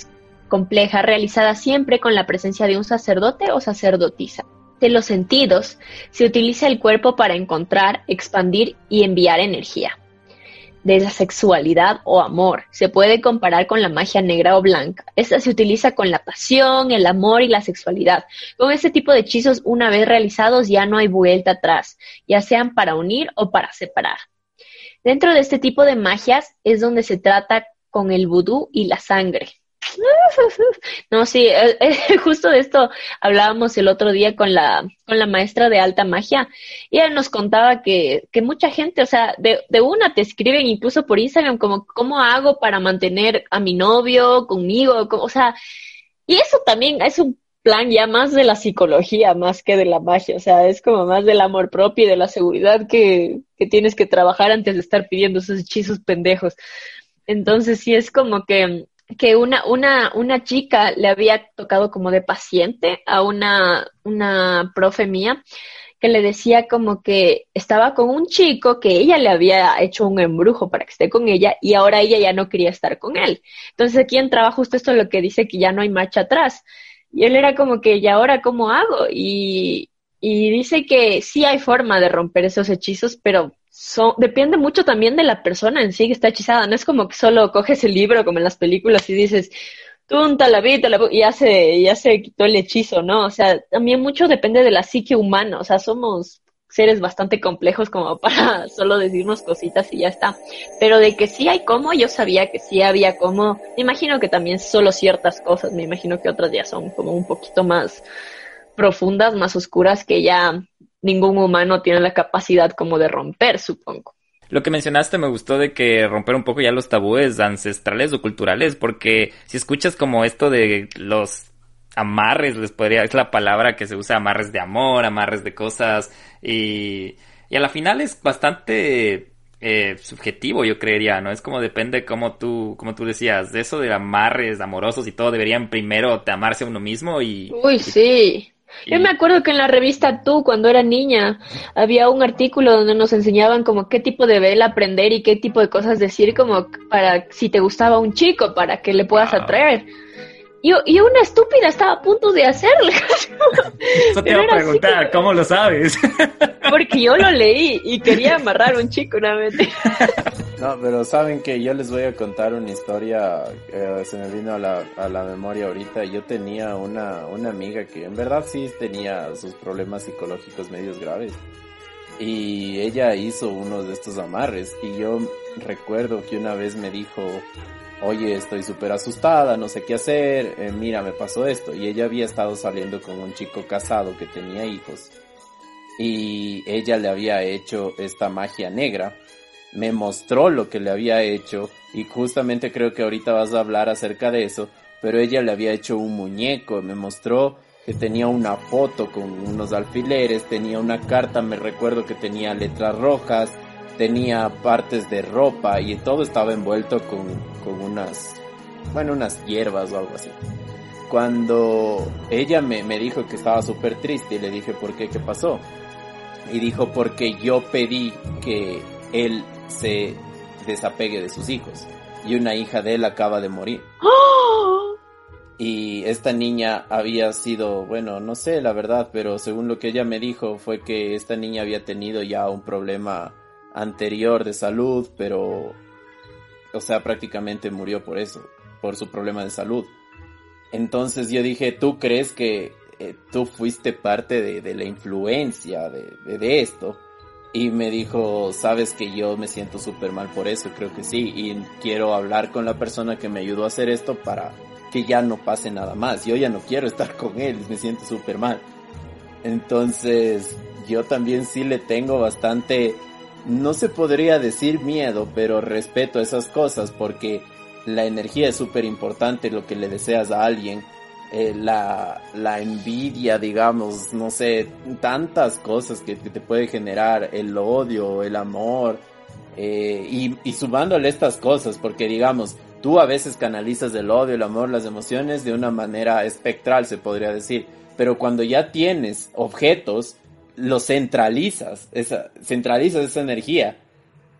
complejas realizadas siempre con la presencia de un sacerdote o sacerdotisa. De los sentidos, se utiliza el cuerpo para encontrar, expandir y enviar energía de la sexualidad o amor. Se puede comparar con la magia negra o blanca. Esta se utiliza con la pasión, el amor y la sexualidad. Con este tipo de hechizos, una vez realizados, ya no hay vuelta atrás, ya sean para unir o para separar. Dentro de este tipo de magias es donde se trata con el vudú y la sangre. [laughs] No, sí, eh, eh, [laughs] justo de esto hablábamos el otro día con la, con la maestra de alta magia y ella nos contaba que, que mucha gente, o sea, de, de una te escriben incluso por Instagram como, ¿cómo hago para mantener a mi novio conmigo? O sea, y eso también es un plan ya más de la psicología más que de la magia, o sea, es como más del amor propio y de la seguridad que, que tienes que trabajar antes de estar pidiendo esos hechizos pendejos. Entonces sí es como que que una, una, una chica le había tocado como de paciente a una, una profe mía que le decía como que estaba con un chico que ella le había hecho un embrujo para que esté con ella y ahora ella ya no quería estar con él. Entonces aquí entraba justo esto lo que dice que ya no hay marcha atrás. Y él era como que, ¿y ahora cómo hago? Y, y dice que sí hay forma de romper esos hechizos, pero depende mucho también de la persona en sí que está hechizada. No es como que solo coges el libro como en las películas y dices, tunta la vida y ya se, ya se quitó el hechizo, ¿no? O sea, también mucho depende de la psique humana. O sea, somos seres bastante complejos como [laughs] para solo decirnos cositas y ya está. Pero de que sí hay cómo, yo sabía que sí había cómo. Me imagino que también solo ciertas cosas, me imagino que otras ya son como un poquito más profundas, más oscuras que ya ningún humano tiene la capacidad como de romper, supongo. Lo que mencionaste me gustó de que romper un poco ya los tabúes ancestrales o culturales, porque si escuchas como esto de los amarres, les podría, es la palabra que se usa, amarres de amor, amarres de cosas, y, y a la final es bastante eh, subjetivo, yo creería, ¿no? Es como depende como tú, como tú decías, de eso de amarres amorosos y todo, deberían primero amarse a uno mismo y... Uy, sí. Yo me acuerdo que en la revista Tú, cuando era niña, había un artículo donde nos enseñaban como qué tipo de vela aprender y qué tipo de cosas decir como para si te gustaba un chico, para que le puedas atraer. Y, y, una estúpida estaba a punto de hacerlo. [laughs] Eso te iba a preguntar, ¿cómo lo sabes? [laughs] Porque yo lo leí y quería amarrar a un chico una vez. [laughs] No, pero saben que yo les voy a contar una historia, que se me vino a la, a la memoria ahorita. Yo tenía una, una amiga que en verdad sí tenía sus problemas psicológicos medios graves. Y ella hizo uno de estos amarres. Y yo recuerdo que una vez me dijo, oye, estoy súper asustada, no sé qué hacer, eh, mira, me pasó esto. Y ella había estado saliendo con un chico casado que tenía hijos. Y ella le había hecho esta magia negra me mostró lo que le había hecho y justamente creo que ahorita vas a hablar acerca de eso, pero ella le había hecho un muñeco, me mostró que tenía una foto con unos alfileres, tenía una carta, me recuerdo que tenía letras rojas, tenía partes de ropa y todo estaba envuelto con, con unas, bueno, unas hierbas o algo así. cuando ella me, me dijo que estaba súper triste y le dije, ¿por qué? ¿Qué pasó? Y dijo, porque yo pedí que él se desapegue de sus hijos. Y una hija de él acaba de morir. [gasps] Y esta niña había sido, bueno, no sé la verdad, pero según lo que ella me dijo fue que esta niña había tenido ya un problema anterior de salud, pero, o sea, prácticamente murió por eso, por su problema de salud. Entonces yo dije, ¿tú crees que eh, tú fuiste parte de, la influencia de, de, esto? Y me dijo, sabes que yo me siento súper mal por eso, creo que sí, y quiero hablar con la persona que me ayudó a hacer esto para que ya no pase nada más. Yo ya no quiero estar con él, me siento súper mal. Entonces, yo también sí le tengo bastante, no se podría decir miedo, pero respeto esas cosas porque la energía es súper importante, lo que le deseas a alguien. Eh, la, la envidia, digamos, no sé, tantas cosas que, te puede generar, el odio, el amor, eh, y, y sumándole estas cosas, porque digamos, tú a veces canalizas el odio, el amor, las emociones de una manera espectral, se podría decir. Pero cuando ya tienes objetos, los centralizas, esa, centralizas esa energía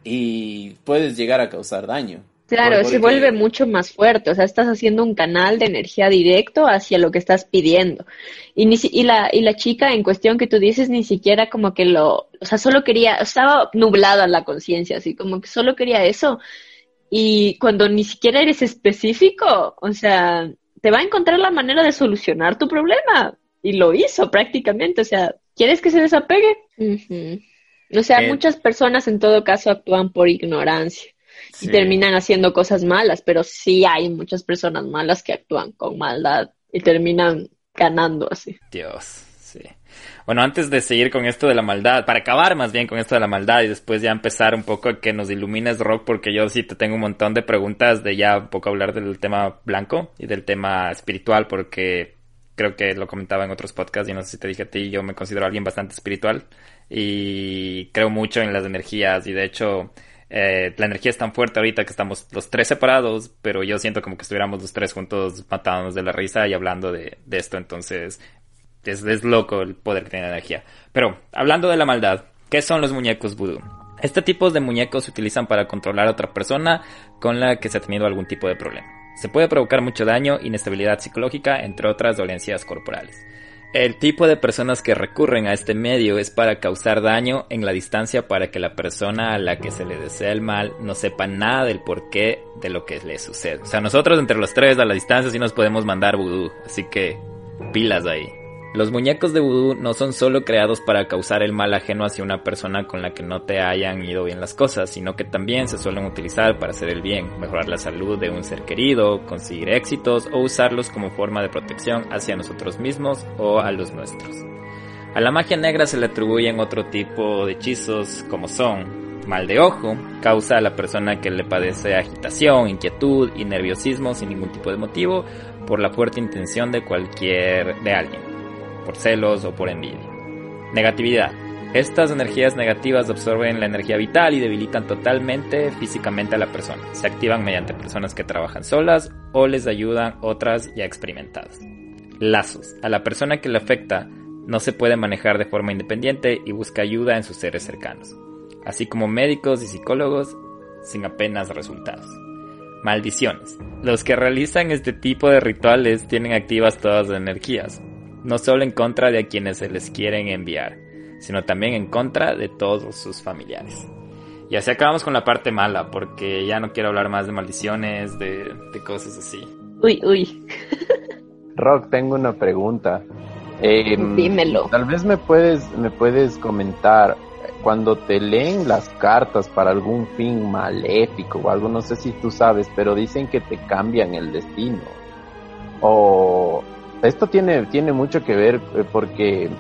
y puedes llegar a causar daño. Claro, se vuelve mucho más fuerte, o sea, estás haciendo un canal de energía directo hacia lo que estás pidiendo. Y, ni, y, la, y la chica en cuestión que tú dices ni siquiera como que lo, o sea, solo quería, estaba nublada la conciencia, así como que solo quería eso. Y cuando ni siquiera eres específico, o sea, te va a encontrar la manera de solucionar tu problema. Y lo hizo prácticamente, o sea, ¿quieres que se desapegue? O sea, eh. muchas personas en todo caso actúan por ignorancia y terminan haciendo cosas malas, pero sí hay muchas personas malas que actúan con maldad y terminan ganando así. Dios, sí. Bueno, antes de seguir con esto de la maldad, para acabar más bien con esto de la maldad y después ya empezar un poco a que nos ilumines Rock, porque yo sí te tengo un montón de preguntas de ya un poco hablar del tema blanco y del tema espiritual, porque creo que lo comentaba en otros podcasts y no sé si te dije a ti, yo me considero alguien bastante espiritual y creo mucho en las energías y de hecho eh, la energía es tan fuerte ahorita que estamos los tres separados, pero yo siento como que estuviéramos los tres juntos matándonos de la risa y hablando de, esto. Entonces, es, es, loco el poder que tiene la energía. Pero, hablando de la maldad, ¿qué son los muñecos vudú? Este tipo de muñecos se utilizan para controlar a otra persona con la que se ha tenido algún tipo de problema. Se puede provocar mucho daño, inestabilidad psicológica, entre otras dolencias corporales. El tipo de personas que recurren a este medio es para causar daño en la distancia para que la persona a la que se le desea el mal no sepa nada del porqué de lo que le sucede. O sea, nosotros entre los tres a la distancia sí nos podemos mandar vudú, así que pilas ahí. Los muñecos de vudú no son solo creados para causar el mal ajeno hacia una persona con la que no te hayan ido bien las cosas, sino que también se suelen utilizar para hacer el bien, mejorar la salud de un ser querido, conseguir éxitos o usarlos como forma de protección hacia nosotros mismos o a los nuestros. A la magia negra se le atribuyen otro tipo de hechizos como son mal de ojo, causa a la persona que le padece agitación, inquietud y nerviosismo sin ningún tipo de motivo por la fuerte intención de cualquier de alguien por celos o por envidia. Negatividad. Estas energías negativas absorben la energía vital y debilitan totalmente físicamente a la persona. Se activan mediante personas que trabajan solas o les ayudan otras ya experimentadas. Lazos. A la persona que le afecta no se puede manejar de forma independiente y busca ayuda en sus seres cercanos, así como médicos y psicólogos sin apenas resultados. Maldiciones. Los que realizan este tipo de rituales tienen activas todas las energías, no solo en contra de a quienes se les quieren enviar, sino también en contra de todos sus familiares. Y así acabamos con la parte mala, porque ya no quiero hablar más de maldiciones, de, cosas así. Uy, uy. [laughs] Rock, tengo una pregunta. Em, Dímelo. Tal vez me puedes, me puedes comentar, cuando te leen las cartas para algún fin maléfico o algo, no sé si tú sabes, pero dicen que te cambian el destino. O esto tiene, tiene mucho que ver eh, porque,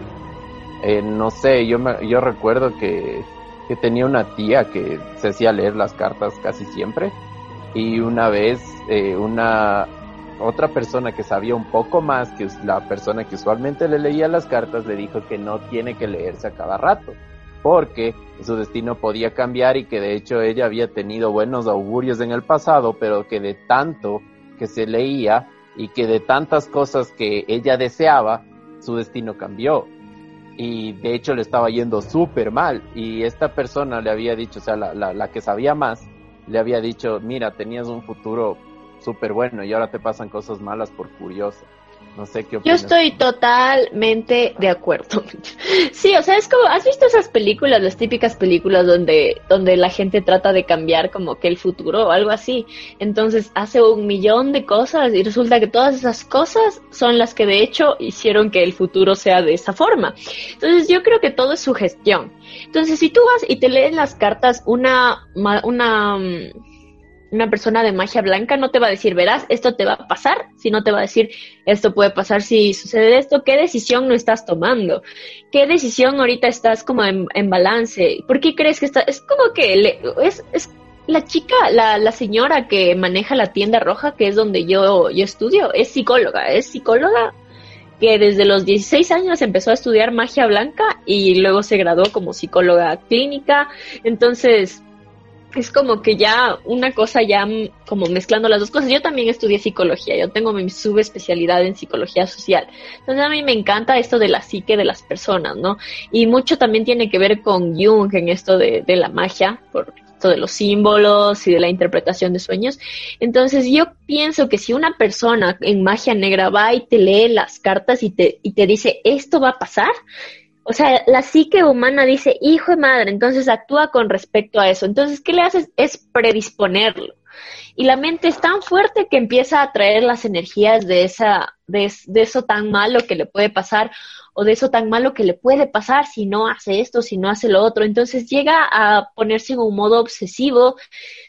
eh, no sé, yo, me, yo recuerdo que, que tenía una tía que se hacía leer las cartas casi siempre y una vez eh, una otra persona que sabía un poco más que la persona que usualmente le leía las cartas le dijo que no tiene que leerse a cada rato porque su destino podía cambiar y que de hecho ella había tenido buenos augurios en el pasado pero que de tanto que se leía y que de tantas cosas que ella deseaba, su destino cambió. Y de hecho le estaba yendo súper mal. Y esta persona le había dicho, o sea, la, la, la que sabía más, le había dicho, mira, tenías un futuro súper bueno y ahora te pasan cosas malas por curioso. No sé qué opinas. Yo estoy totalmente de acuerdo. [laughs] Sí, o sea, es como, ¿has visto esas películas, las típicas películas donde, donde la gente trata de cambiar como que el futuro o algo así? Entonces hace un millón de cosas y resulta que todas esas cosas son las que de hecho hicieron que el futuro sea de esa forma. Entonces yo creo que todo es sugestión. Entonces si tú vas y te lees las cartas, una, una, mm, una persona de magia blanca no te va a decir, verás, esto te va a pasar, sino te va a decir, esto puede pasar si sucede esto, ¿qué decisión no estás tomando? ¿Qué decisión ahorita estás como en, balance? ¿Por qué crees que está? Es como que es, es la chica, la, la señora que maneja la tienda roja, que es donde yo, yo estudio, es psicóloga, es psicóloga que desde los 16 años empezó a estudiar magia blanca y luego se graduó como psicóloga clínica. Entonces, es como que ya una cosa ya como mezclando las dos cosas. Yo también estudié psicología, yo tengo mi subespecialidad en psicología social. Entonces a mí me encanta esto de la psique de las personas, ¿no? Y mucho también tiene que ver con Jung en esto de, de la magia, por esto de los símbolos y de la interpretación de sueños. Entonces yo pienso que si una persona en magia negra va y te lee las cartas y te, y te dice esto va a pasar, o sea, la psique humana dice, hijo de madre, entonces actúa con respecto a eso. Entonces, ¿qué le haces? Es predisponerlo. Y la mente es tan fuerte que empieza a atraer las energías de, esa, de, de eso tan malo que le puede pasar o de eso tan malo que le puede pasar si no hace esto, si no hace lo otro. Entonces llega a ponerse en un modo obsesivo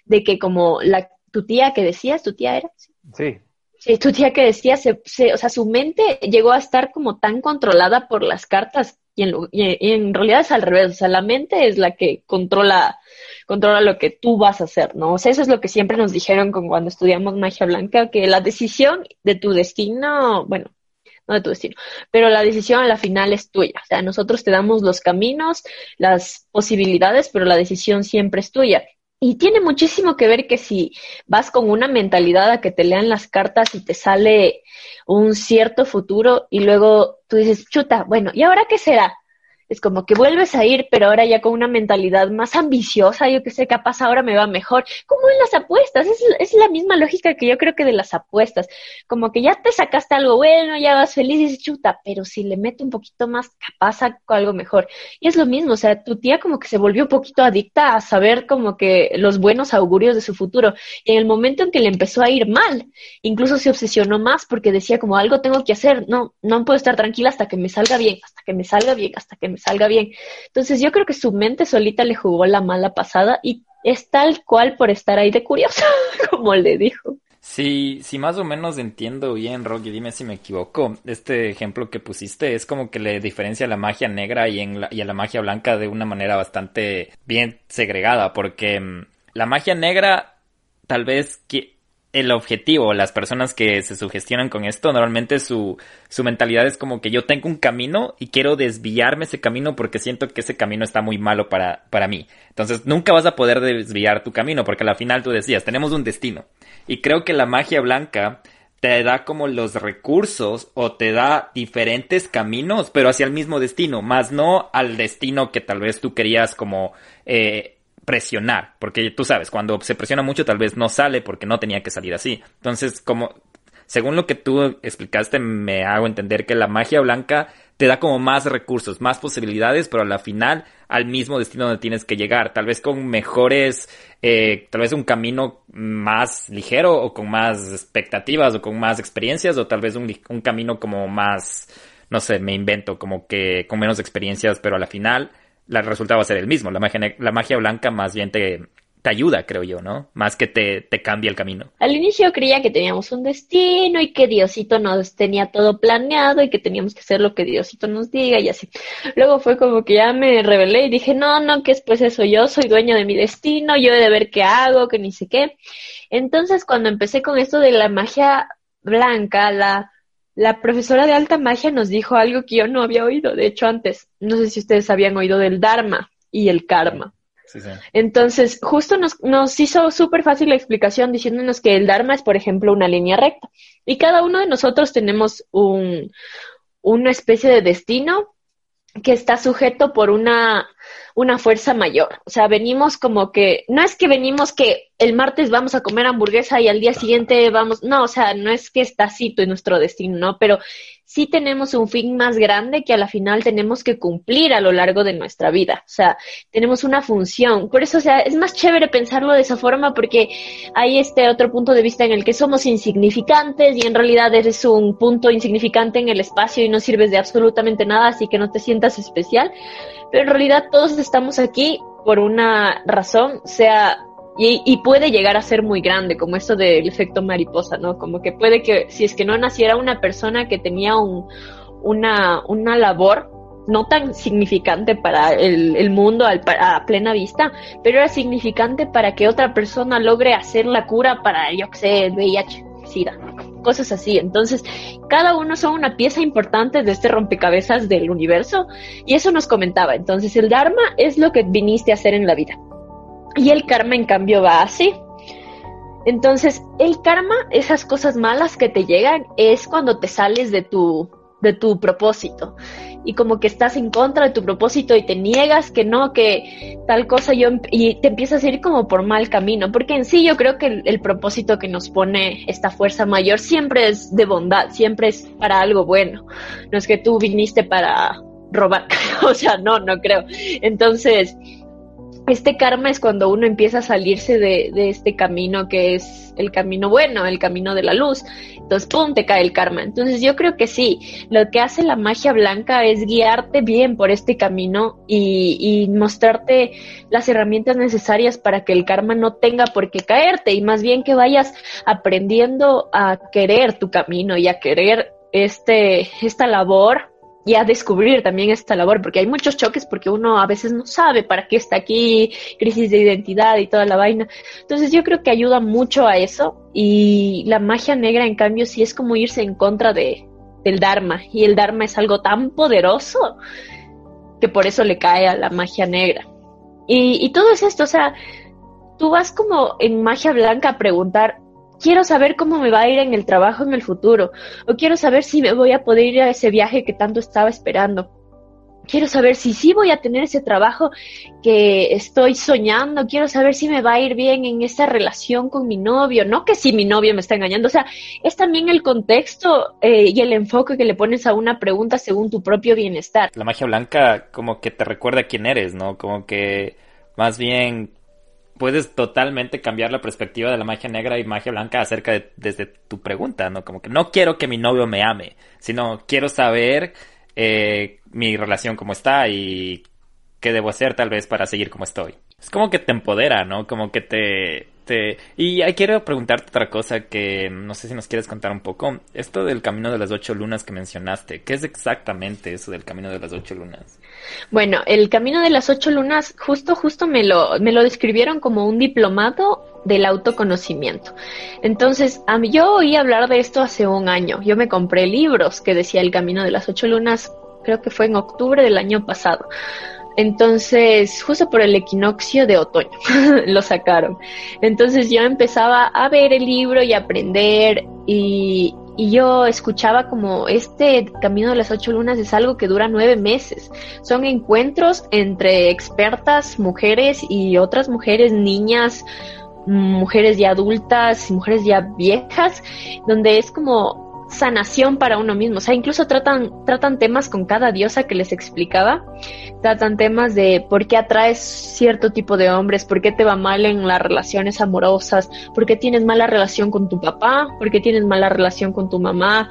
de que como la, tu tía que decías, tu tía era. Sí. Sí, tu tía que decía, se, o sea, su mente llegó a estar como tan controlada por las cartas y en, realidad es al revés, o sea, la mente es la que controla, controla lo que tú vas a hacer, ¿no? O sea, eso es lo que siempre nos dijeron con cuando estudiamos magia blanca, que la decisión de tu destino, bueno, no de tu destino, pero la decisión a la final es tuya. O sea, nosotros te damos los caminos, las posibilidades, pero la decisión siempre es tuya. Y tiene muchísimo que ver que si vas con una mentalidad a que te lean las cartas y te sale un cierto futuro y luego tú dices, chuta, bueno, ¿y ahora qué será? Es como que vuelves a ir, pero ahora ya con una mentalidad más ambiciosa, yo que sé, capaz ahora me va mejor, como en las apuestas, es, es, la misma lógica que yo creo que de las apuestas, como que ya te sacaste algo bueno, ya vas feliz y dices, chuta, pero si le meto un poquito más, capaz saco algo mejor. Y es lo mismo, o sea, tu tía como que se volvió un poquito adicta a saber como que los buenos augurios de su futuro, y en el momento en que le empezó a ir mal, incluso se obsesionó más porque decía como algo tengo que hacer, no, no puedo estar tranquila hasta que me salga bien, hasta que me salga bien, hasta que me salga bien. Entonces yo creo que su mente solita le jugó la mala pasada y es tal cual por estar ahí de curiosa, [laughs] como le dijo. Sí, sí, más o menos entiendo bien, Rocky, dime si me equivoco. Este ejemplo que pusiste es como que le diferencia la magia negra y, en y a la magia blanca de una manera bastante bien segregada, porque mm, la magia negra tal vez que el objetivo, las personas que se sugestionan con esto, normalmente su, su mentalidad es como que yo tengo un camino y quiero desviarme ese camino porque siento que ese camino está muy malo para, para mí. Entonces nunca vas a poder desviar tu camino porque al final tú decías, tenemos un destino. Y creo que la magia blanca te da como los recursos o te da diferentes caminos, pero hacia el mismo destino, más no al destino que tal vez tú querías como eh, presionar, porque tú sabes, cuando se presiona mucho tal vez no sale porque no tenía que salir así. Entonces, como, según lo que tú explicaste, me hago entender que la magia blanca te da como más recursos, más posibilidades, pero a la final al mismo destino donde tienes que llegar, tal vez con mejores, eh, tal vez un camino más ligero o con más expectativas o con más experiencias o tal vez un, un camino como más, no sé, me invento, como que con menos experiencias, pero a la final el resultado va a ser el mismo. La magia, la magia blanca más bien te, te ayuda, creo yo, ¿no? Más que te, te cambia el camino. Al inicio creía que teníamos un destino y que Diosito nos tenía todo planeado y que teníamos que hacer lo que Diosito nos diga y así. Luego fue como que ya me rebelé y dije, no, no, que después eso, yo soy dueño de mi destino, yo he de ver qué hago, que ni sé qué. Entonces cuando empecé con esto de la magia blanca, la la profesora de alta magia nos dijo algo que yo no había oído, de hecho antes, no sé si ustedes habían oído del Dharma y el karma. Entonces, justo nos, nos hizo súper fácil la explicación diciéndonos que el Dharma es, por ejemplo, una línea recta. Y cada uno de nosotros tenemos un, una especie de destino que está sujeto por una, una fuerza mayor. O sea, venimos como que, no es que venimos que el martes vamos a comer hamburguesa y al día siguiente vamos, no, o sea, no es que está así nuestro destino, ¿no? Pero sí tenemos un fin más grande que a la final tenemos que cumplir a lo largo de nuestra vida. O sea, tenemos una función. Por eso, o sea, es más chévere pensarlo de esa forma porque hay este otro punto de vista en el que somos insignificantes y en realidad eres un punto insignificante en el espacio y no sirves de absolutamente nada, así que no te sientas especial. Pero en realidad todos estamos aquí por una razón, sea y, puede llegar a ser muy grande, como esto del efecto mariposa, ¿no? Como que puede que si es que no naciera una persona que tenía un, una, una labor no tan significante para el, el mundo al, a plena vista, pero era significante para que otra persona logre hacer la cura para, yo que sé, VIH, SIDA, cosas así. Entonces, cada uno son una pieza importante de este rompecabezas del universo y eso nos comentaba. Entonces, el Dharma es lo que viniste a hacer en la vida. Y el karma, en cambio, va así. Entonces, el karma, esas cosas malas que te llegan, es cuando te sales de tu, de tu propósito. Y como que estás en contra de tu propósito y te niegas que no, que tal cosa yo, y te empiezas a ir como por mal camino. Porque en sí yo creo que el, el propósito que nos pone esta fuerza mayor siempre es de bondad, siempre es para algo bueno. No es que tú viniste para robar, [laughs] o sea, no, no creo. Entonces, este karma es cuando uno empieza a salirse de, este camino que es el camino bueno, el camino de la luz. Entonces, ¡pum!, te cae el karma. Entonces, yo creo que sí, lo que hace la magia blanca es guiarte bien por este camino y, y mostrarte las herramientas necesarias para que el karma no tenga por qué caerte y más bien que vayas aprendiendo a querer tu camino y a querer este, esta labor y a descubrir también esta labor, porque hay muchos choques porque uno a veces no sabe para qué está aquí, crisis de identidad y toda la vaina. Entonces yo creo que ayuda mucho a eso y la magia negra en cambio sí es como irse en contra de, del Dharma y el Dharma es algo tan poderoso que por eso le cae a la magia negra. Y, y todo es esto, o sea, tú vas como en magia blanca a preguntar, quiero saber cómo me va a ir en el trabajo en el futuro, o quiero saber si me voy a poder ir a ese viaje que tanto estaba esperando. Quiero saber si sí voy a tener ese trabajo que estoy soñando. Quiero saber si me va a ir bien en esa relación con mi novio. No que si mi novio me está engañando. O sea, es también el contexto eh, y el enfoque que le pones a una pregunta según tu propio bienestar. La magia blanca como que te recuerda quién eres, ¿no? Como que más bien puedes totalmente cambiar la perspectiva de la magia negra y magia blanca acerca de desde tu pregunta, ¿no? Como que no quiero que mi novio me ame, sino quiero saber eh, mi relación cómo está y qué debo hacer tal vez para seguir como estoy. Es como que te empodera, ¿no? Como que te este, y quiero preguntarte otra cosa que no sé si nos quieres contar un poco. Esto del camino de las ocho lunas que mencionaste, ¿qué es exactamente eso del camino de las ocho lunas? Bueno, el camino de las ocho lunas, justo, justo me lo, me lo describieron como un diplomado del autoconocimiento. Entonces, a yo oí hablar de esto hace un año. Yo me compré libros que decía el camino de las ocho lunas, creo que fue en octubre del año pasado. Entonces, justo por el equinoccio de otoño [laughs] lo sacaron. Entonces yo empezaba a ver el libro y aprender y, y yo escuchaba como este Camino de las Ocho Lunas es algo que dura nueve meses. Son encuentros entre expertas, mujeres y otras mujeres, niñas, mujeres ya adultas, mujeres ya viejas, donde es como sanación para uno mismo. O sea, incluso tratan, tratan temas con cada diosa que les explicaba. Tratan temas de por qué atraes cierto tipo de hombres, por qué te va mal en las relaciones amorosas, por qué tienes mala relación con tu papá, por qué tienes mala relación con tu mamá,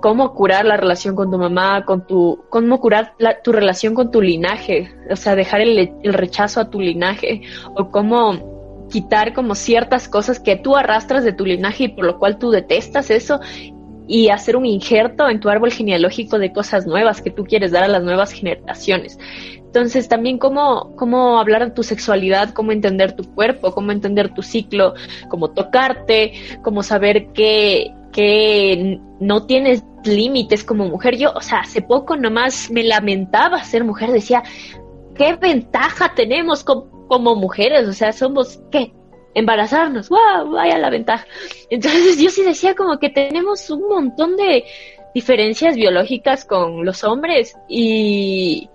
cómo curar la relación con tu mamá, con tu, cómo curar tu relación con tu linaje, o sea, dejar el, el rechazo a tu linaje, o cómo quitar como ciertas cosas que tú arrastras de tu linaje y por lo cual tú detestas eso y hacer un injerto en tu árbol genealógico de cosas nuevas que tú quieres dar a las nuevas generaciones. Entonces también cómo, cómo hablar de tu sexualidad, cómo entender tu cuerpo, cómo entender tu ciclo, cómo tocarte, cómo saber que, que no tienes límites como mujer. Yo, o sea, hace poco nomás me lamentaba ser mujer, decía, ¿qué ventaja tenemos con como mujeres, o sea, somos, ¿qué? Embarazarnos, wow, vaya la ventaja. Entonces yo sí decía como que tenemos un montón de diferencias biológicas con los hombres y,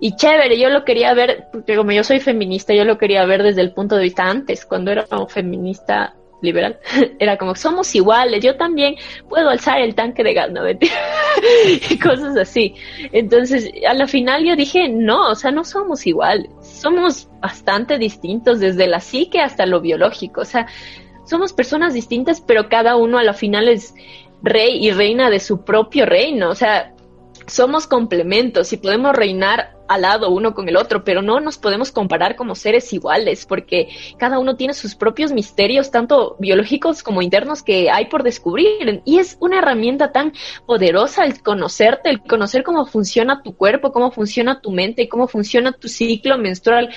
y chévere, yo lo quería ver, porque como yo soy feminista, yo lo quería ver desde el punto de vista antes, cuando era como feminista liberal, [laughs] era como, somos iguales, yo también puedo alzar el tanque de gas, [laughs] y cosas así. Entonces, a la final yo dije, no, o sea, no somos iguales, somos bastante distintos desde la psique hasta lo biológico, o sea, somos personas distintas, pero cada uno a la final es rey y reina de su propio reino, o sea, somos complementos y podemos reinar al lado uno con el otro, pero no nos podemos comparar como seres iguales, porque cada uno tiene sus propios misterios, tanto biológicos como internos, que hay por descubrir. Y es una herramienta tan poderosa el conocerte, el conocer cómo funciona tu cuerpo, cómo funciona tu mente, cómo funciona tu ciclo menstrual,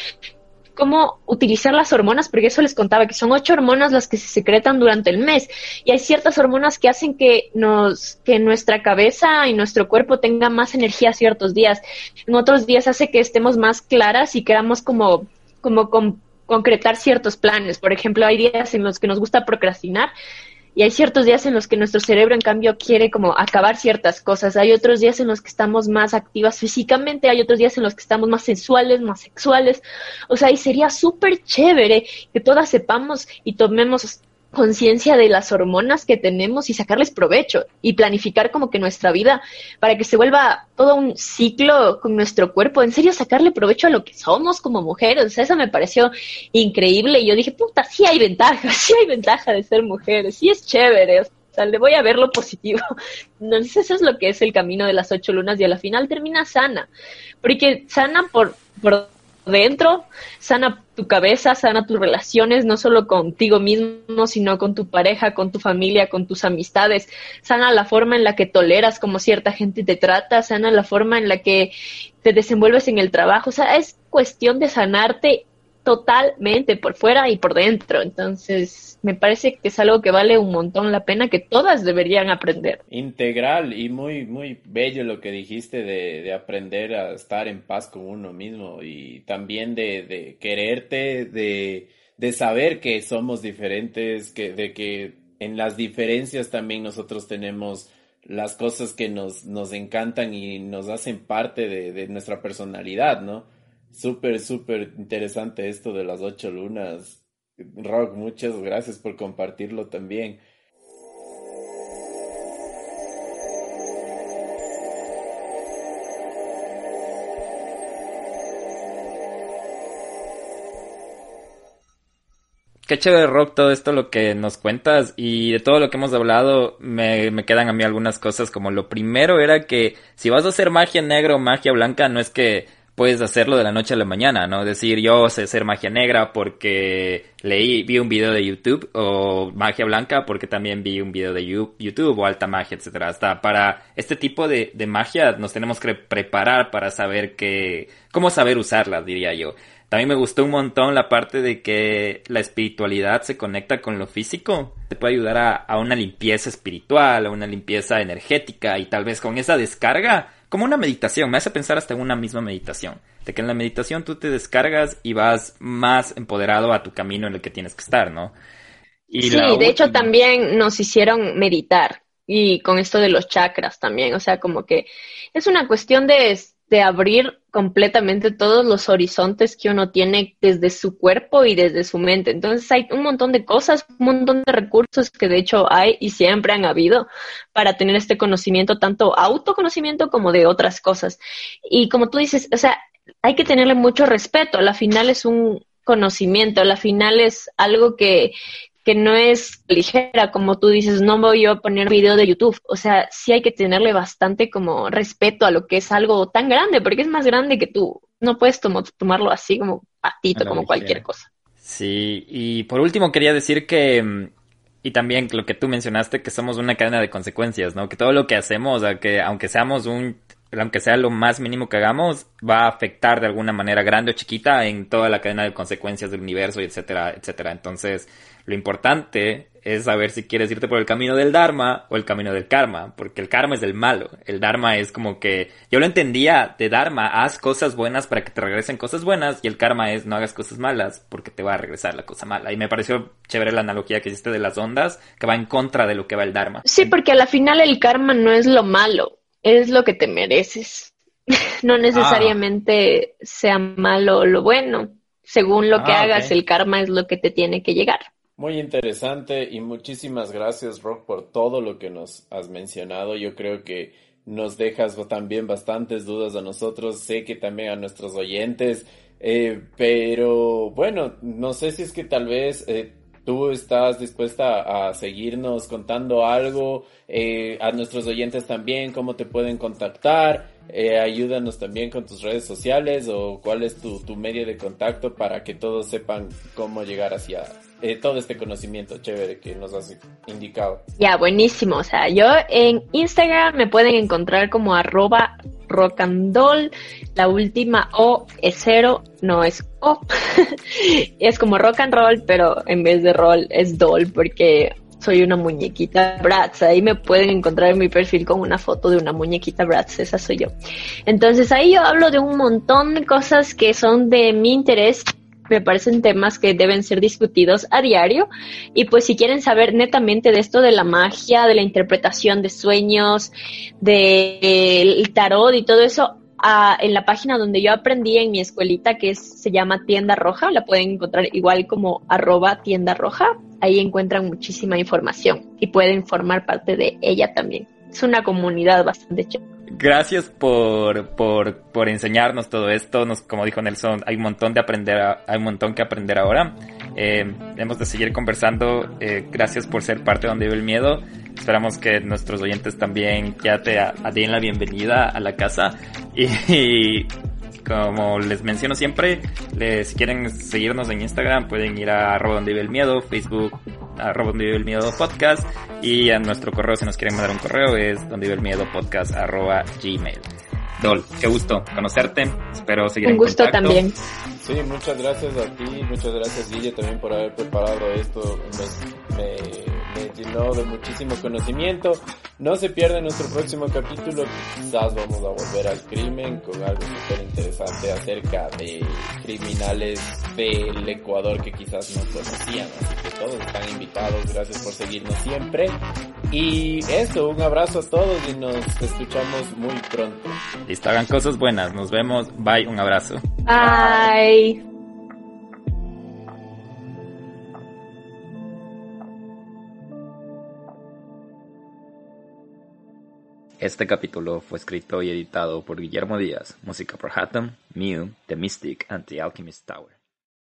cómo utilizar las hormonas, porque eso les contaba, que son ocho hormonas las que se secretan durante el mes. Y hay ciertas hormonas que hacen que nos, que nuestra cabeza y nuestro cuerpo tenga más energía ciertos días. En otros días hace que estemos más claras y queramos como, como concretar ciertos planes. Por ejemplo, hay días en los que nos gusta procrastinar y hay ciertos días en los que nuestro cerebro, en cambio, quiere como acabar ciertas cosas. Hay otros días en los que estamos más activas físicamente, hay otros días en los que estamos más sensuales, más sexuales. O sea, y sería súper chévere que todas sepamos y tomemos conciencia de las hormonas que tenemos y sacarles provecho y planificar como que nuestra vida para que se vuelva todo un ciclo con nuestro cuerpo, en serio sacarle provecho a lo que somos como mujeres, o sea, eso me pareció increíble. Y yo dije, puta, sí hay ventaja, [laughs] sí hay ventaja de ser mujeres, sí es chévere, o sea, le voy a ver lo positivo. [laughs] Entonces eso es lo que es el camino de las ocho lunas y a la final termina sana, porque sana por, por dentro, sana tu cabeza, sana tus relaciones, no solo contigo mismo, sino con tu pareja, con tu familia, con tus amistades, sana la forma en la que toleras como cierta gente te trata, sana la forma en la que te desenvuelves en el trabajo, o sea, es cuestión de sanarte totalmente por fuera y por dentro. Entonces, me parece que es algo que vale un montón la pena, que todas deberían aprender. Integral y muy, muy bello lo que dijiste de, de aprender a estar en paz con uno mismo y también de, de quererte, de, de saber que somos diferentes, que, de que en las diferencias también nosotros tenemos las cosas que nos, nos encantan y nos hacen parte de, de nuestra personalidad, ¿no? Súper, súper interesante esto de las ocho lunas. Rock, muchas gracias por compartirlo también. Qué chévere rock todo esto lo que nos cuentas y de todo lo que hemos hablado me, me, quedan a mí algunas cosas como lo primero era que si vas a hacer magia negra o magia blanca no es que puedes hacerlo de la noche a la mañana, ¿no? Decir, yo sé hacer magia negra porque leí, vi un video de YouTube o magia blanca porque también vi un video de YouTube o alta magia, etcétera. Hasta para este tipo de, de magia nos tenemos que preparar para saber que, cómo saber usarla, diría yo. También me gustó un montón la parte de que la espiritualidad se conecta con lo físico. Te puede ayudar a, a una limpieza espiritual, a una limpieza energética y tal vez con esa descarga como una meditación, me hace pensar hasta en una misma meditación, de que en la meditación tú te descargas y vas más empoderado a tu camino en el que tienes que estar, ¿no? Y sí, de hecho también nos hicieron meditar y con esto de los chakras también, o sea, como que es una cuestión de de abrir completamente todos los horizontes que uno tiene desde su cuerpo y desde su mente. Entonces hay un montón de cosas, un montón de recursos que de hecho hay y siempre han habido para tener este conocimiento, tanto autoconocimiento como de otras cosas. Y como tú dices, o sea, hay que tenerle mucho respeto. A la final es un conocimiento, a la final es algo que, que no es ligera, como tú dices, no voy yo a poner video de YouTube. O sea, sí hay que tenerle bastante como respeto a lo que es algo tan grande, porque es más grande que tú. No puedes tomarlo así como patito, como cualquier cosa. Sí, y por último quería decir que, mm, y también lo que tú mencionaste, que somos una cadena de consecuencias, ¿no? Que todo lo que hacemos, que aunque seamos un aunque sea lo más mínimo que hagamos, va a afectar de alguna manera grande o chiquita en toda la cadena de consecuencias del universo, etcétera, etcétera. Entonces, lo importante es saber si quieres irte por el camino del Dharma o el camino del karma, porque el karma es del malo. El Dharma es como que yo lo entendía de Dharma, haz cosas buenas para que te regresen cosas buenas y el karma es no hagas cosas malas porque te va a regresar la cosa mala. Y me pareció chévere la analogía que hiciste de las ondas, que va en contra de lo que va el Dharma. Sí, porque a la final el karma no es lo malo, es lo que te mereces. [laughs] no necesariamente sea malo o lo bueno. Según lo que Ah, hagas, el karma es lo que te tiene que llegar. Muy interesante y muchísimas gracias, Rock, por todo lo que nos has mencionado. Yo creo que nos dejas también bastantes dudas a nosotros, sé que también a nuestros oyentes, eh, pero bueno, no sé si es que tal vez eh, tú estás dispuesta a seguirnos contando algo, eh, a nuestros oyentes también, cómo te pueden contactar, eh, ayúdanos también con tus redes sociales o cuál es tu, tu medio de contacto para que todos sepan cómo llegar hacia eh, todo este conocimiento chévere que nos has indicado. Ya, buenísimo. O sea, yo en Instagram me pueden encontrar como arroba rockandol. La última O es cero, no es O. [laughs] es como rock and roll, pero en vez de roll es doll porque soy una muñequita Bratz. Ahí me pueden encontrar en mi perfil con una foto de una muñequita Bratz. Esa soy yo. Entonces ahí yo hablo de un montón de cosas que son de mi interés. Me parecen temas que deben ser discutidos a diario. Y pues si quieren saber netamente de esto de la magia, de la interpretación de sueños, del tarot y todo eso, en la página donde yo aprendí en mi escuelita, que se llama Tienda Roja, la pueden encontrar igual como arroba tienda roja. Ahí encuentran muchísima información y pueden formar parte de ella también. Es una comunidad bastante chévere. Gracias por, por, por enseñarnos todo esto. Nos, como dijo Nelson, hay un montón de aprender, hay un montón que aprender ahora. Eh, hemos de seguir conversando. Eh, gracias por ser parte de donde vive el miedo. Esperamos que nuestros oyentes también ya te a- a den la bienvenida a la casa. Y, y como les menciono siempre, les, si quieren seguirnos en Instagram, pueden ir a arroba donde vive el miedo, Facebook, arroba donde vive el miedo podcast, y a nuestro correo, si nos quieren mandar un correo, es donde vive el miedo podcast arroba gmail. Dol, qué gusto conocerte, espero seguir Un en gusto contacto. también. Sí, muchas gracias a ti, muchas gracias Guille también por haber preparado esto. Me, me, me llenó de muchísimo conocimiento. No se pierda nuestro próximo capítulo, quizás vamos a volver al crimen con algo súper interesante acerca de criminales del Ecuador que quizás no conocían. Así que todos están invitados, gracias por seguirnos siempre. Y eso, un abrazo a todos y nos escuchamos muy pronto. Listo, hagan cosas buenas, nos vemos, bye, un abrazo. Bye. Este capítulo fue escrito y editado por Guillermo Díaz, música por Hatem, Mew, The Mystic and The Alchemist Tower.